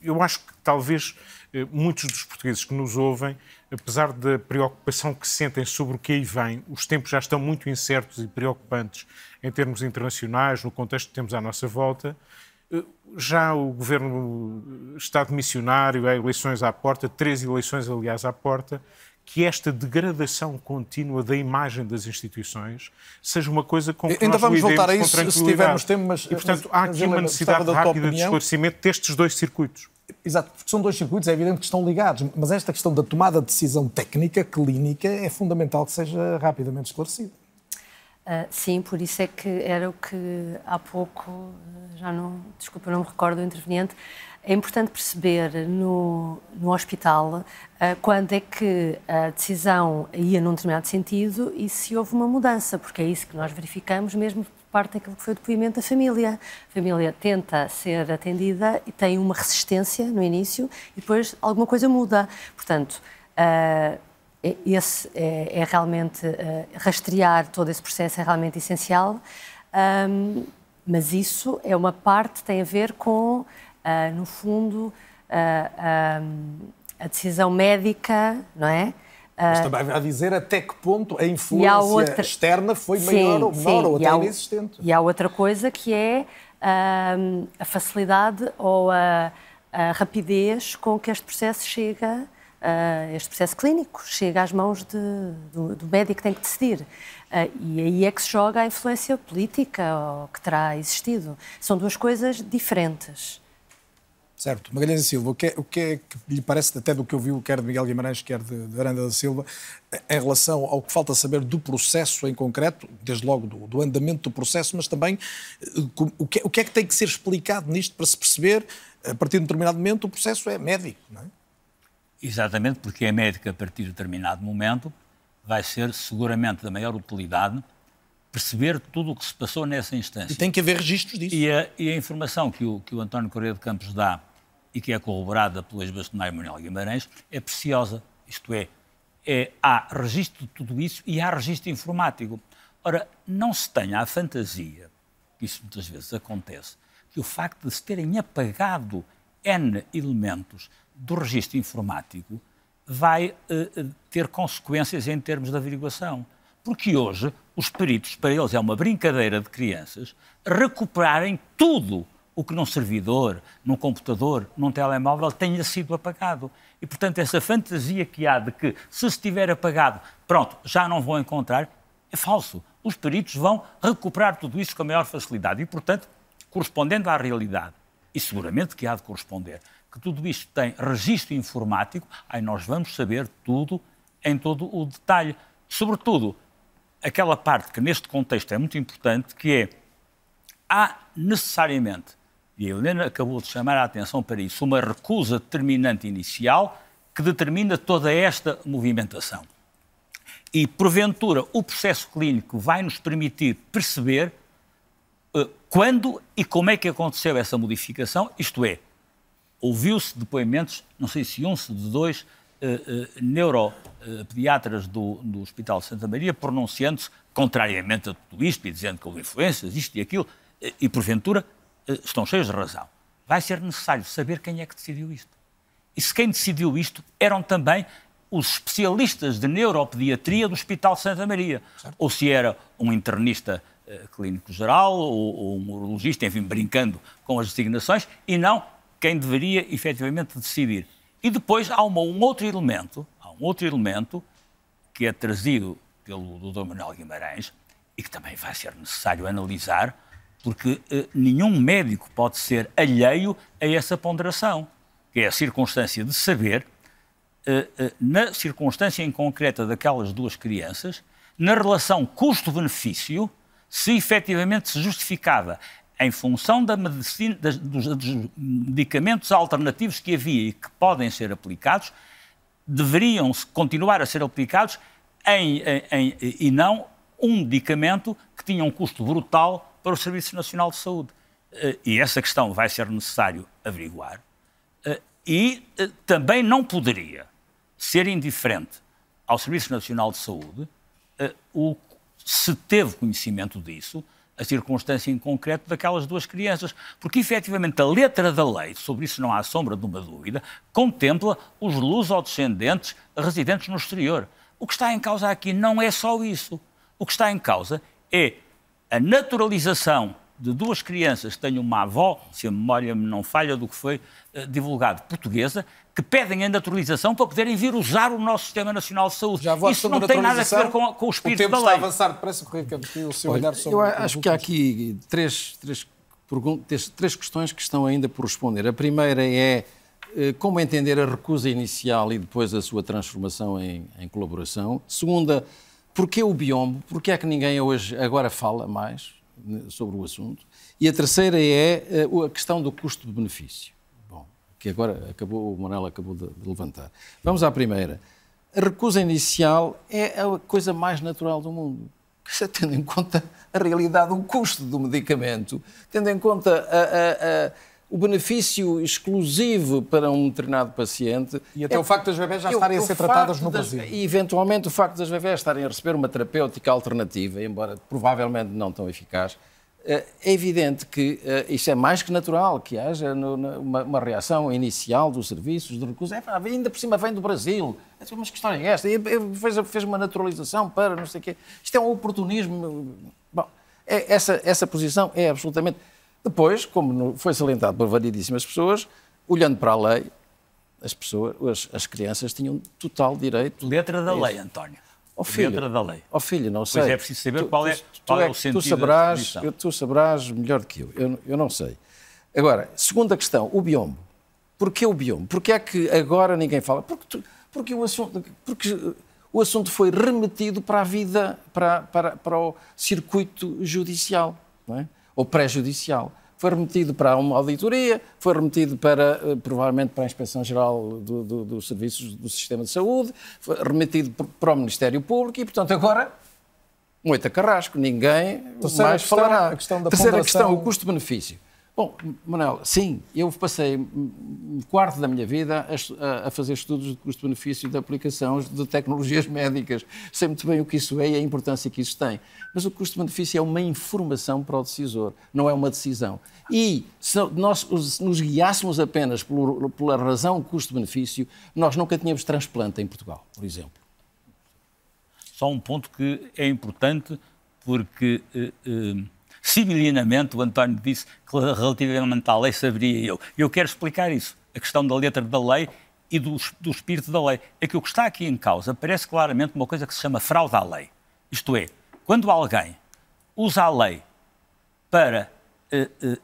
F: Eu, acho que talvez eh, muitos dos portugueses que nos ouvem, apesar da preocupação que sentem sobre o que aí vem, os tempos já estão muito incertos e preocupantes em termos internacionais, no contexto que temos à nossa volta, já o governo está de missionário, há eleições à porta, três eleições, aliás, à porta, que esta degradação contínua da imagem das instituições seja uma coisa com que
B: Ainda
F: nós
B: vamos voltar a isso se tivermos tempo, mas-
F: E, portanto,
B: mas-
F: há aqui uma necessidade rápida de esclarecimento destes dois circuitos.
B: Exato, porque são dois circuitos, é evidente que estão ligados, mas esta questão da tomada de decisão técnica, clínica, é fundamental que seja rapidamente esclarecida.
E: Ah, sim, por isso é que era o que há pouco, ah, já não, desculpa, não me recordo do interveniente, é importante perceber no, no hospital ah, quando é que a decisão ia num determinado sentido e se houve uma mudança, porque é isso que nós verificamos mesmo por parte daquilo que foi o depoimento da família. A família tenta ser atendida e tem uma resistência no início e depois alguma coisa muda. Portanto, é- esse é, é realmente eh, rastrear todo esse processo é realmente essencial, Ahm, mas isso é uma parte tem a ver com, ah, no fundo, ahm, a decisão médica, não é?
B: Mas também vai dizer até que ponto a influência
E: outra-
B: externa foi
E: Sim,
B: maior ou menor, ou até
E: há
B: inexistente.
E: E há outra coisa que é a facilidade ou a, a rapidez com que este processo chega, ah, este processo clínico, chega às mãos de- do, do médico que tem que decidir. Ah, e aí é que se joga a influência política ou que terá existido. São duas coisas diferentes.
B: Certo. Magalhães e Silva, o que, é, o que é que lhe parece, até do que eu vi, quer de Miguel Guimarães, quer de, de Aranda da Silva, em relação ao que falta saber do processo em concreto, desde logo do, do andamento do processo, mas também eh, o que, o que é que tem que ser explicado nisto para se perceber, a partir de um determinado momento, o processo é médico, não é?
D: Exatamente, porque a médica, a partir de determinado momento, vai ser seguramente da maior utilidade perceber tudo o que se passou nessa instância.
B: E tem que haver registros disso.
D: E a, e a informação que o, que o António Correia de Campos dá e que é corroborada pelo ex-bastonário Manuel Guimarães é preciosa. Isto é, é, há registro de tudo isso e há registro informático. Ora, não se tenha a fantasia, que isso muitas vezes acontece, que o facto de se terem apagado N elementos do registro informático vai eh, eh, ter consequências em termos de averiguação. Porque hoje, os peritos, para eles é uma brincadeira de crianças, recuperarem tudo o que num servidor, num computador, num telemóvel tenha sido apagado. E, portanto, essa fantasia que há de que, se estiver apagado, pronto, já não vão encontrar, é falso. Os peritos vão recuperar tudo isso com a maior facilidade e, portanto, correspondendo à realidade, e seguramente que há de corresponder, que tudo isto tem registro informático, aí nós vamos saber tudo em todo o detalhe. Sobretudo, aquela parte que neste contexto é muito importante, que é, há necessariamente, e a Helena acabou de chamar a atenção para isso, uma recusa determinante inicial que determina toda esta movimentação. E, porventura, o processo clínico vai nos permitir perceber uh, quando e como é que aconteceu essa modificação, isto é, ouviu-se depoimentos, não sei se um, se de dois, uh, uh, neuropediatras do, do Hospital de Santa Maria pronunciando-se contrariamente a tudo isto e dizendo que houve influências, isto e aquilo, e porventura estão cheios de razão. Vai ser necessário saber quem é que decidiu isto. E se quem decidiu isto eram também os especialistas de neuropediatria do Hospital Santa Maria. Certo. Ou se era um internista clínico geral ou, ou, um urologista, enfim, brincando com as designações, e não quem deveria efetivamente decidir. E depois há uma, um outro elemento, há um outro elemento que é trazido pelo Dr. Manuel Guimarães e que também vai ser necessário analisar, porque uh, nenhum médico pode ser alheio a essa ponderação, que é a circunstância de saber, uh, uh, na circunstância em concreta daquelas duas crianças, na relação custo-benefício, se efetivamente se justificava em função da medicina, das, dos, dos, medicamentos alternativos que havia e que podem ser aplicados, deveriam continuar a ser aplicados em, em, em, e não um medicamento que tinha um custo brutal para o Serviço Nacional de Saúde. Eh, e essa questão vai ser necessário averiguar. Eh, e eh, também não poderia ser indiferente ao Serviço Nacional de Saúde o, se teve conhecimento disso, a circunstância em concreto daquelas duas crianças. Porque, efetivamente, a letra da lei, sobre isso não há sombra de uma dúvida, contempla os luso-descendentes residentes no exterior. O que está em causa aqui não é só isso. O que está em causa é a naturalização de duas crianças que têm uma avó, se a memória me não falha do que foi uh, divulgado, portuguesa, que pedem a naturalização para poderem vir usar o nosso Sistema Nacional de Saúde. Já Isso não tem nada a ver com, com o espírito o tempo da lei.
B: está a avançar depressa, Correio Campos, o seu olhar sobre...
C: Eu acho que há aqui três, três, três questões que estão ainda por responder. A primeira é eh, como entender a recusa inicial e depois a sua transformação em, em colaboração. Segunda, Porquê o biombo? Porquê é que ninguém hoje agora fala mais sobre o assunto? E a terceira é eh, a questão do custo-benefício. Bom, que agora acabou, o Manuel acabou de levantar. Vamos à primeira. A recusa inicial é a coisa mais natural do mundo. Tendo em conta a realidade, o custo do medicamento, tendo em conta a, a, a o benefício exclusivo para um determinado paciente.
B: E até é, o facto das bebés já estarem a ser tratadas no das, Brasil.
C: E, eventualmente, o facto das bebés estarem a receber uma terapêutica alternativa, embora provavelmente não tão eficaz, eh, é evidente que uh, isso é mais que natural, que haja no, uma, uma, reação inicial dos serviços de recursos. É, ainda por cima vem do Brasil. Mas que história é esta? E, fez, fez uma naturalização para não sei o quê. Isto é um oportunismo. Bom, é, essa, essa posição é absolutamente depois, como foi salientado por variedíssimas pessoas, olhando para a lei, as pessoas, as, as crianças tinham total direito.
D: Letra da lei, António.
C: Oh, filho,
D: Letra da lei.
C: Oh, filho, não sei.
D: Pois é preciso saber tu, qual, é, tu, qual é, é, o sentido
C: tu saberás, da tu saberás melhor do que eu. eu. Eu não sei. Agora, segunda questão, o biombo. Porquê o biombo? Porquê é que agora ninguém fala? Porque, tu, porque, o, assunto, porque o assunto foi remetido para a vida, para, para, para o circuito judicial. Não é? Ou pré-judicial. Foi remetido para uma auditoria, foi remetido para, eh, provavelmente, para a Inspeção-Geral do, do, dos Serviços do Sistema de Saúde, foi remetido para o Ministério Público e, portanto, agora, moita carrasco, ninguém Terceira mais questão, falará. A questão da Terceira ponderação... questão, o custo-benefício. Bom, Manuel, sim, eu passei um quarto da minha vida a, a fazer estudos de custo-benefício de aplicação de tecnologias médicas. Sei muito bem o que isso é e a importância que isso tem. Mas o custo-benefício é uma informação para o decisor, não é uma decisão. E se nós nos guiássemos apenas por, pela razão custo-benefício, nós nunca tínhamos transplante em Portugal, por exemplo.
D: Só um ponto que é importante, porque. Uh, uh Similinamente, o António disse que relativamente à lei saberia eu. Eu quero explicar isso, a questão da letra da lei e do, do espírito da lei. É que o que está aqui em causa parece claramente uma coisa que se chama fraude à lei. Isto é, quando alguém usa a lei para, eh, eh,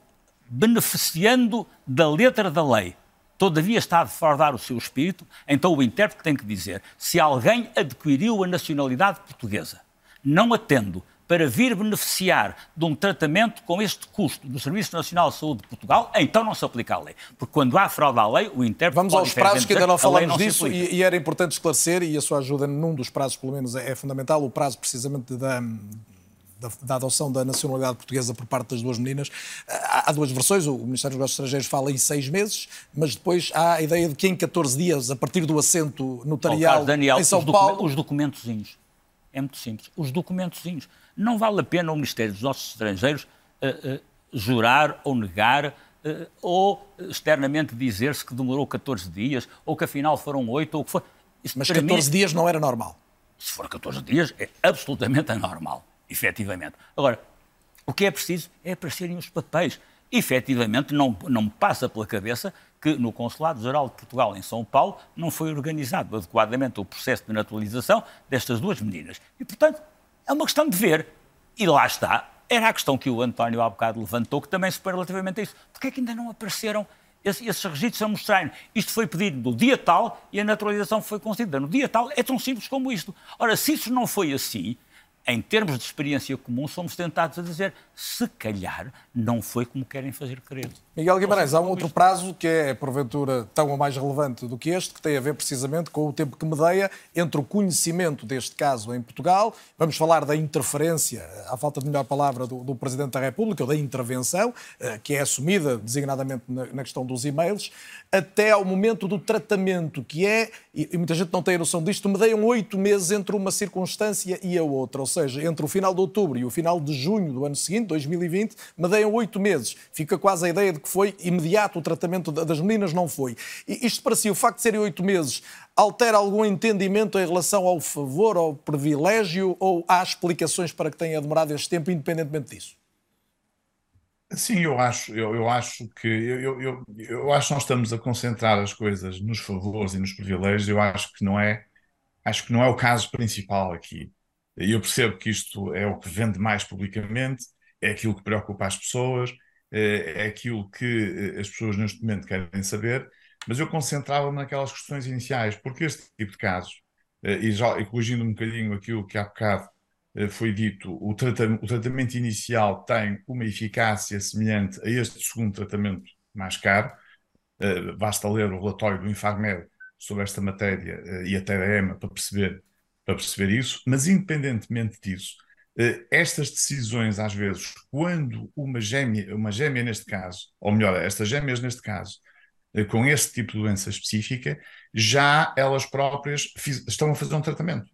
D: beneficiando da letra da lei, todavia está a defraudar o seu espírito, então o intérprete tem que dizer se alguém adquiriu a nacionalidade portuguesa, não atendo para vir beneficiar de um tratamento com este custo do Serviço Nacional de Saúde de Portugal, então não se aplica a lei. Porque quando há fraude à lei, o intérprete
B: Vamos aos prazos que ainda não falamos
D: não
B: disso e, e, era importante esclarecer, e a sua ajuda num dos prazos, pelo menos, é, é fundamental, o prazo precisamente da, da, da, adoção da nacionalidade portuguesa por parte das duas meninas. Há, há, duas versões, o Ministério dos Negócios Estrangeiros fala em seis meses, mas depois há a ideia de que em 14 dias, a partir do assento notarial oh,
D: Daniel,
B: em São
D: os
B: Paulo...
D: Os documentozinhos. É muito simples. Os documentozinhos não vale a pena o Ministério dos Nossos Estrangeiros uh, uh, jurar ou negar uh, ou externamente dizer-se que demorou 14 dias ou que afinal foram 8 ou que foi.
B: Isso, Mas 14 mim, dias não era normal.
D: Se for 14 dias, é absolutamente anormal, efetivamente. Agora, o que é preciso é aparecerem os papéis. Efetivamente, não, não me passa pela cabeça que no Consulado-Geral de Portugal, em São Paulo, não foi organizado adequadamente o processo de naturalização destas duas meninas. E, portanto, é uma questão de ver. E lá está. Era a questão que o António há bocado levantou, que também se põe relativamente a isso. Porquê é que ainda não apareceram esses registros a mostrarem isto foi pedido no dia tal e a naturalização foi concedida no dia tal? É tão simples como isto. Ora, se isso não foi assim, em termos de experiência comum, somos tentados a dizer se calhar não foi como querem fazer crer.
B: Miguel Guimarães, há um outro prazo que é, porventura, tão ou mais relevante do que este, que tem a ver precisamente com o tempo que medeia entre o conhecimento deste caso em Portugal, vamos falar da interferência, à falta de melhor palavra, do, do Presidente da República, ou da intervenção, eh, que é assumida designadamente na, na questão dos e-mails, até ao momento do tratamento, que é, e, muita gente não tem a noção disto, medeiam oito meses entre uma circunstância e a outra, ou seja, entre o final de outubro e o final de junho do ano seguinte, 2020, medeiam oito meses. Fica quase a ideia de que foi imediato o tratamento das meninas, não foi. E isto para si, o facto de serem oito meses, altera algum entendimento em relação ao favor, ao privilégio, ou há explicações para que tenha demorado este tempo, independentemente disso?
N: Sim, eu acho, eu, eu acho que eu, eu, eu, acho que nós estamos a concentrar as coisas nos favores e nos privilégios. Eu acho que não é, acho que não é o caso principal aqui. E eu percebo que isto é o que vende mais publicamente, é aquilo que preocupa as pessoas, é, é aquilo que eh, as pessoas neste momento querem saber, mas eu concentrava-me naquelas questões iniciais, porque este tipo de casos, eh, e, já, e corrigindo um bocadinho aquilo que há bocado foi dito, o, tratamento, o tratamento inicial tem uma eficácia semelhante a este segundo tratamento mais caro. Uh, basta ler o relatório do Infarmed sobre esta matéria uh, e até da EMA para perceber, para perceber isso. Mas, independentemente disso, estas decisões, às vezes, quando uma gêmea, uma gêmea neste caso, ou melhor, estas gêmeas neste caso, com este tipo de doença específica, já elas próprias fiz, estão a fazer um tratamento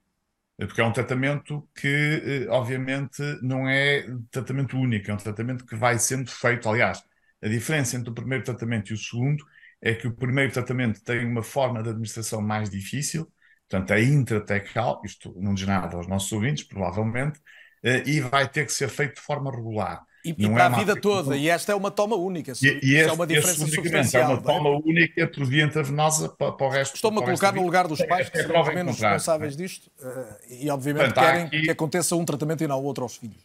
N: porque é um tratamento que, eh, obviamente, não é tratamento único, é um tratamento que vai sendo feito. Aliás, a diferença entre o primeiro tratamento e o segundo é que o primeiro tratamento tem uma forma de administração mais difícil, portanto, é intratecal, isto não diz nada aos nossos ouvintes, provavelmente, eh, e vai ter que ser feito de forma regular.
B: E, e para é a vida toda, e esta é uma toma única.
N: E, e é uma diferença substancial. É uma toma é? única por via intravenosa para, para o resto.
B: Estou-me a colocar no lugar dos pais, que é, são os menos responsáveis disto, uh, e obviamente Portanto, querem aqui... que aconteça um tratamento e não outro aos filhos.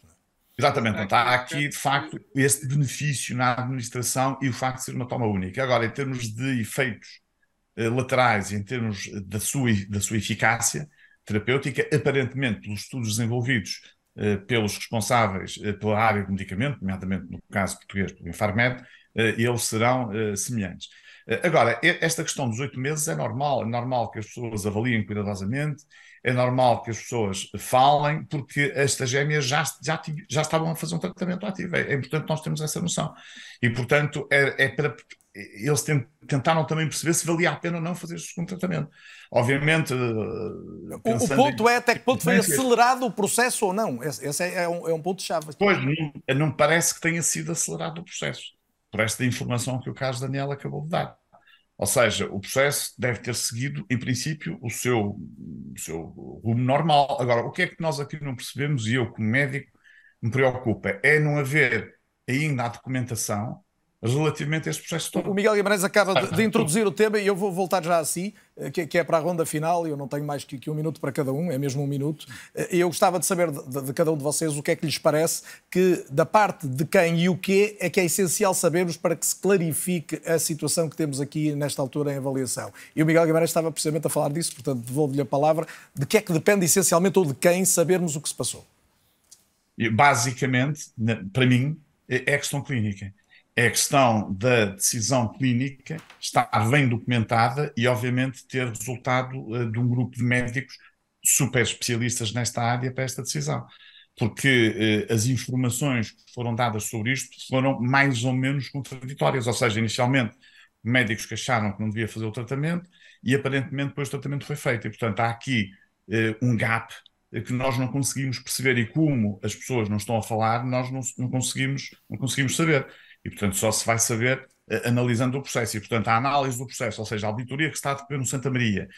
N: Exatamente, Portanto, há aqui de facto este benefício na administração e o facto de ser uma toma única. Agora, em termos de efeitos uh, laterais e em termos da sua, da sua eficácia terapêutica, aparentemente, pelos estudos desenvolvidos eh, pelos responsáveis eh, pela área de medicamento, nomeadamente no caso português, pelo Infarmed, eh, eles serão semelhantes. Agora, esta questão dos oito meses é normal, é normal que as pessoas avaliem cuidadosamente, é normal que as pessoas falem, porque estas gêmeas já, já, já estavam a fazer um tratamento ativo. É, é importante nós termos essa noção. E, portanto, é, é para eles tentaram também perceber se valia a pena ou não fazer este segundo tratamento. Obviamente.
B: O, o, ponto é até que ponto foi acelerado o processo ou não. Esse, esse é, é, um, é um ponto-chave.
N: Pois, não, não parece que tenha sido acelerado o processo, por esta informação que o Carlos Daniel acabou de dar. Ou seja, o processo deve ter seguido, em princípio, o seu, o seu rumo normal. Agora, o que é que nós aqui não percebemos, e eu, como médico, me preocupa, é não haver ainda a documentação relativamente a este processo todo.
B: O Miguel Guimarães acaba de, de introduzir o tema e eu vou voltar já a si, eh, que, que, é para a ronda final, eu não tenho mais que, que, um minuto para cada um, é mesmo um minuto. Eh, eu gostava de saber de, de, cada um de vocês o que é que lhes parece que, da parte de quem e o que é que é essencial sabermos para que se clarifique a situação que temos aqui nesta altura em avaliação. E o Miguel Guimarães estava precisamente a falar disso, portanto devolvo-lhe a palavra. De que é que depende essencialmente ou de quem sabermos o que se passou?
N: basicamente, para mim, é a questão clínica. É a questão da decisão clínica estar bem documentada e, obviamente, ter resultado uh, de um grupo de médicos super especialistas nesta área para esta decisão. Porque uh, as informações que foram dadas sobre isto foram mais ou menos contraditórias. Ou seja, inicialmente, médicos que acharam que não devia fazer o tratamento e, aparentemente, depois o tratamento foi feito. E, portanto, há aqui uh, um gap que nós não conseguimos perceber e como as pessoas não estão a falar, nós não, não conseguimos, não conseguimos saber. E, portanto, só se vai saber uh, analisando o processo. E, portanto, a análise do processo, ou seja, a auditoria que está a decorrer no Santa Maria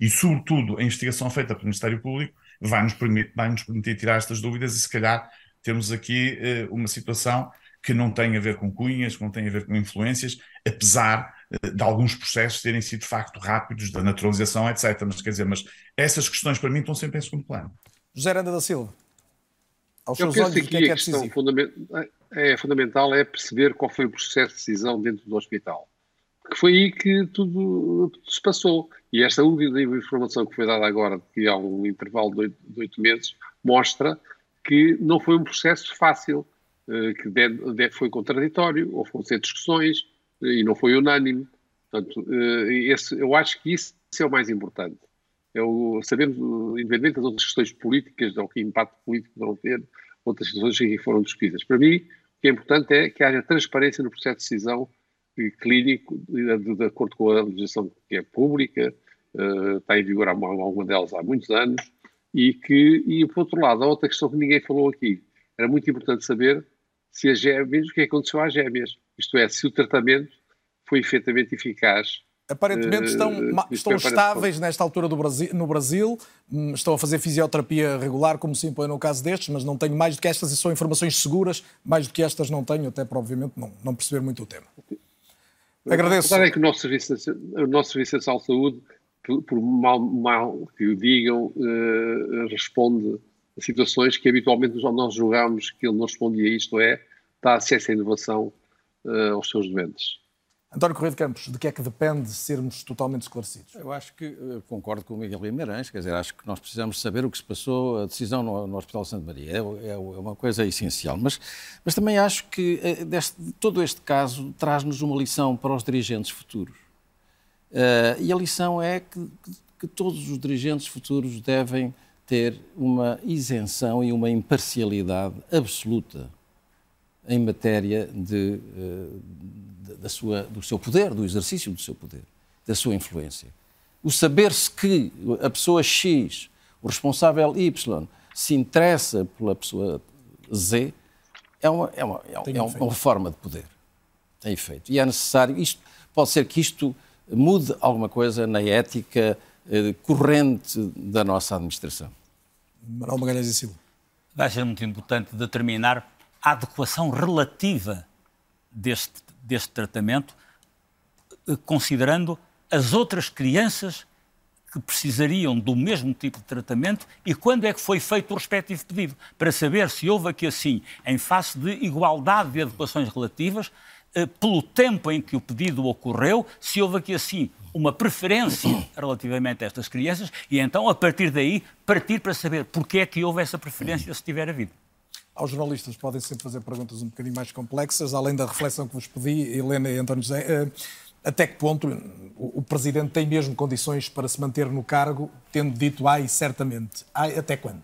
N: e, sobretudo, a investigação feita pelo Ministério Público, vai-nos permitir, vai -nos permitir tirar estas dúvidas e, se calhar, temos aqui uh, uma situação que não tem a ver com cunhas, que não tem a ver com influências, apesar uh, de alguns processos terem sido de facto rápidos, da naturalização, etc. Mas quer dizer, mas essas questões para mim estão sempre em segundo plano.
B: José Aranda da Silva,
G: aos Eu seus olhos, o que é que é preciso? É fundamental é perceber qual foi o processo de decisão dentro do hospital. Porque foi aí que tudo, se passou. E esta última informação que foi dada agora, que há um intervalo de oito meses, mostra que não foi um processo fácil, eh, que foi contraditório, houve discussões eh, e não foi unânime. Portanto, eh, esse, eu acho que isso, isso é o mais importante. Eu, sabemos, independentemente das outras questões políticas, ou que impacto político vão ter, outras questões que foram discutidas. Para mim, que é importante é que haja transparência no processo de decisão clínico, de, de acordo com a legislação que é pública, uh, está em vigor alguma delas há muitos anos, e que, e por outro lado, a outra questão que ninguém falou aqui, era muito importante saber se as gêmeas, o que aconteceu às gêmeas, isto é, se o tratamento foi efetivamente eficaz
B: Aparentemente estão, uh, estão estáveis nesta altura do Brasil, no Brasil, hum, estão a fazer fisioterapia regular, como se impõe no caso destes, mas não tenho mais do que estas e são informações seguras, mais do que estas não tenho, até para obviamente não, não perceber muito o tema.
G: Agradeço. A é que o nosso Serviço, o nosso serviço de Saúde, por, por mal, mal, que o digam, uh, responde a situações que habitualmente nós julgamos que ele não respondia a isto, é, dá acesso à inovação uh, aos seus doentes.
B: António Correia de Campos, de que é que depende sermos totalmente esclarecidos?
C: Eu acho que eu concordo com o Miguel Guimarães, quer dizer, acho que nós precisamos saber o que se passou, a decisão no, no Hospital Santa Maria, é, é, é, uma coisa essencial. Mas, mas também acho que eh, deste, todo este caso traz-nos uma lição para os dirigentes futuros. Uh, e a lição é que, que todos os dirigentes futuros devem ter uma isenção e uma imparcialidade absoluta em matéria de, uh, da sua, do seu poder, do exercício do seu poder, da sua influência. O saber-se que a pessoa X, o responsável Y, se interessa pela pessoa Z, é uma, é uma, é, é uma, uma forma de poder. Tem efeito. E é necessário, isto, pode ser que isto mude alguma coisa na ética eh, corrente da nossa administração.
B: Manuel Magalhães e Silva.
D: Vai ser muito importante determinar adequação relativa deste deste tratamento, eh, considerando as outras crianças que precisariam do mesmo tipo de tratamento e quando é que foi feito o respectivo pedido, para saber se houve aqui assim, em face de igualdade de adequações relativas, eh, pelo tempo em que o pedido ocorreu, se houve aqui assim uma preferência relativamente a estas crianças e então, a partir daí, partir para saber porque é que houve essa preferência se tiver havido.
B: Aos jornalistas podem sempre fazer perguntas um bocadinho mais complexas, além da reflexão que vos pedi, Helena e António José. Eh, até que ponto o Presidente tem mesmo condições para se manter no cargo, tendo dito ai, certamente? Ai, até quando?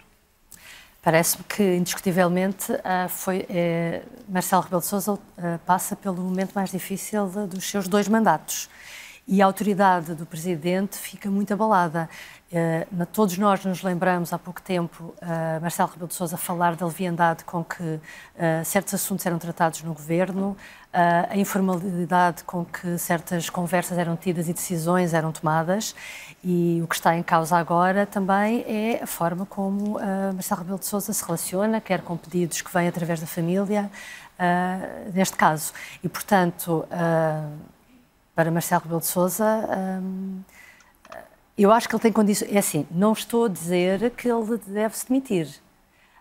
E: Parece-me que, indiscutivelmente, eh, foi, é, Marcelo Rebelo de Sousa passa pelo momento mais difícil dos seus dois mandatos. E a autoridade do Presidente fica muito abalada. Uh, todos nós nos lembramos há pouco tempo uh, Marcelo Rebelo de Sousa falar da leviandade com que uh, certos assuntos eram tratados no governo, a informalidade com que certas conversas eram tidas e decisões eram tomadas. E o que está em causa agora também é a forma como Marcelo Rebelo de Sousa se relaciona, quer com pedidos que vêm através da família, neste caso. E, portanto, para Marcelo Rebelo de Sousa eu acho que ele tem condições. É assim, não estou a dizer que ele deve se demitir.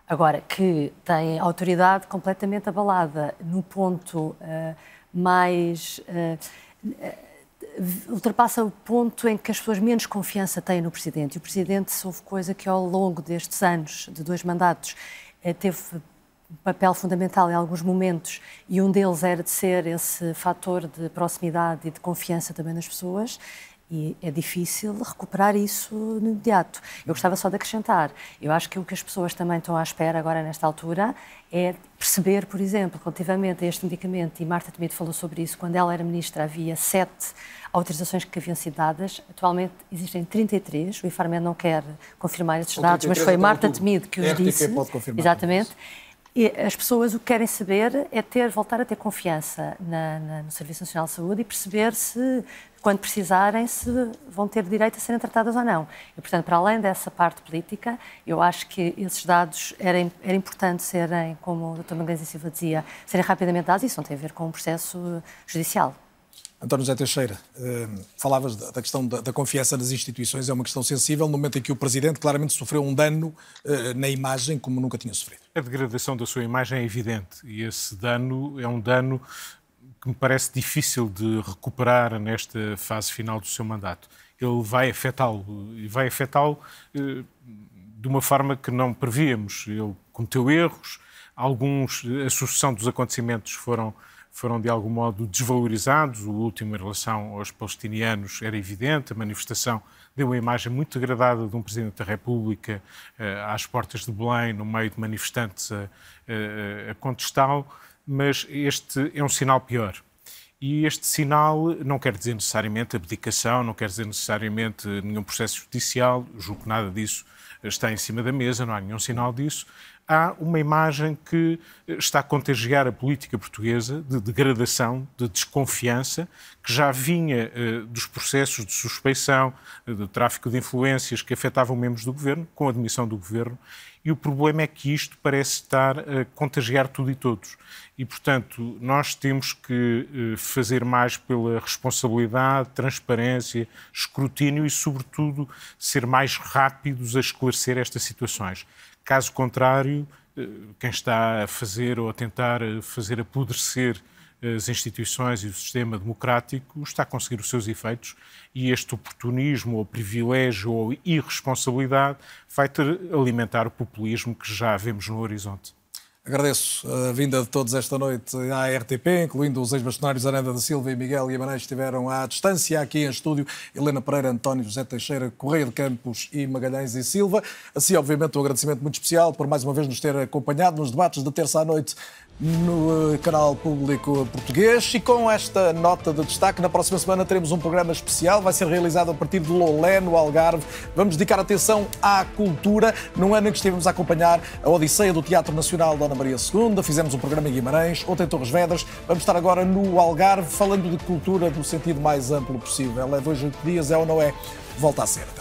E: Agora, que tem autoridade completamente abalada no ponto uh, mais. Uh, ultrapassa o ponto em que as pessoas menos confiança têm no Presidente. E o Presidente, se houve coisa que ao longo destes anos, de dois mandatos, teve papel fundamental em alguns momentos e um deles era de ser esse fator de proximidade e de confiança também nas pessoas e é difícil recuperar isso no imediato. Eu gostava só de acrescentar, eu acho que o que as pessoas também estão à espera agora nesta altura é perceber, por exemplo, relativamente a este medicamento, e Marta Temido falou sobre isso, quando ela era ministra havia sete autorizações que haviam sido dadas, atualmente existem 33, o Infarmed não quer confirmar esses dados, mas foi Marta Temido que os disse.
B: Pode confirmar
E: exatamente. E as pessoas o que querem saber é ter, voltar a ter confiança na, na, no Serviço Nacional de Saúde e perceber se, quando precisarem, se vão ter direito a serem tratadas ou não. E, portanto, para além dessa parte política, eu acho que esses dados era, era importante serem, como o Dr. Magalhães e Silva dizia, serem rapidamente dados e isso não tem a ver com um processo judicial.
B: António José Teixeira, eh, falavas da questão da, confiança nas instituições, é uma questão sensível no momento em que o Presidente claramente sofreu um dano eh, na imagem como nunca tinha sofrido.
F: A degradação da sua imagem é evidente e esse dano é um dano que me parece difícil de recuperar nesta fase final do seu mandato. Ele vai afetá-lo e vai afetá-lo eh, de uma forma que não prevíamos. Ele cometeu erros, alguns, a sucessão dos acontecimentos foram foram de algum modo desvalorizados. O último em relação aos palestinianos era evidente, a manifestação deu uma imagem muito degradada de um Presidente da República eh, às portas de Belém, no meio de manifestantes a, a contestá-lo, mas este é um sinal pior. E este sinal não quer dizer necessariamente abdicação, não quer dizer necessariamente nenhum processo judicial, julgo que nada disso está em cima da mesa, não há nenhum sinal disso, há uma imagem que está a contagiar a política portuguesa de degradação, de desconfiança, que já vinha eh, dos processos de suspeição, eh, de tráfico de influências que afetavam membros do governo, com a admissão do governo, e o problema é que isto parece estar a contagiar tudo e todos. E, portanto, nós temos que eh, fazer mais pela responsabilidade, transparência, escrutínio e, sobretudo, ser mais rápidos a esclarecer estas situações. Caso contrário, eh, quem está a fazer ou a tentar eh, fazer apodrecer eh, as instituições e o sistema democrático está a conseguir os seus efeitos e este oportunismo ou privilégio ou irresponsabilidade vai ter alimentar o populismo que já vemos no horizonte.
B: Agradeço a vinda de todos esta noite à RTP, incluindo os ex-bastonários Aranda da Silva e Miguel Guimarães, estiveram à distância aqui em estúdio, Helena Pereira, António José Teixeira, Correia de Campos e Magalhães e Silva. Assim, obviamente, um agradecimento muito especial por mais uma vez nos ter acompanhado nos debates de terça à noite no eh, canal público português e com esta nota de destaque, na próxima semana teremos um programa especial, vai ser realizado a partir de Lolé, no Algarve. Vamos dedicar atenção à cultura, num ano em que estivemos a acompanhar a Odisseia do Teatro Nacional Dona Maria II, fizemos um programa em Guimarães, outro em Torres Vedras. Vamos estar agora no Algarve falando de cultura no sentido mais amplo possível. É dois, oito dias, é ou não é? Volta a ser.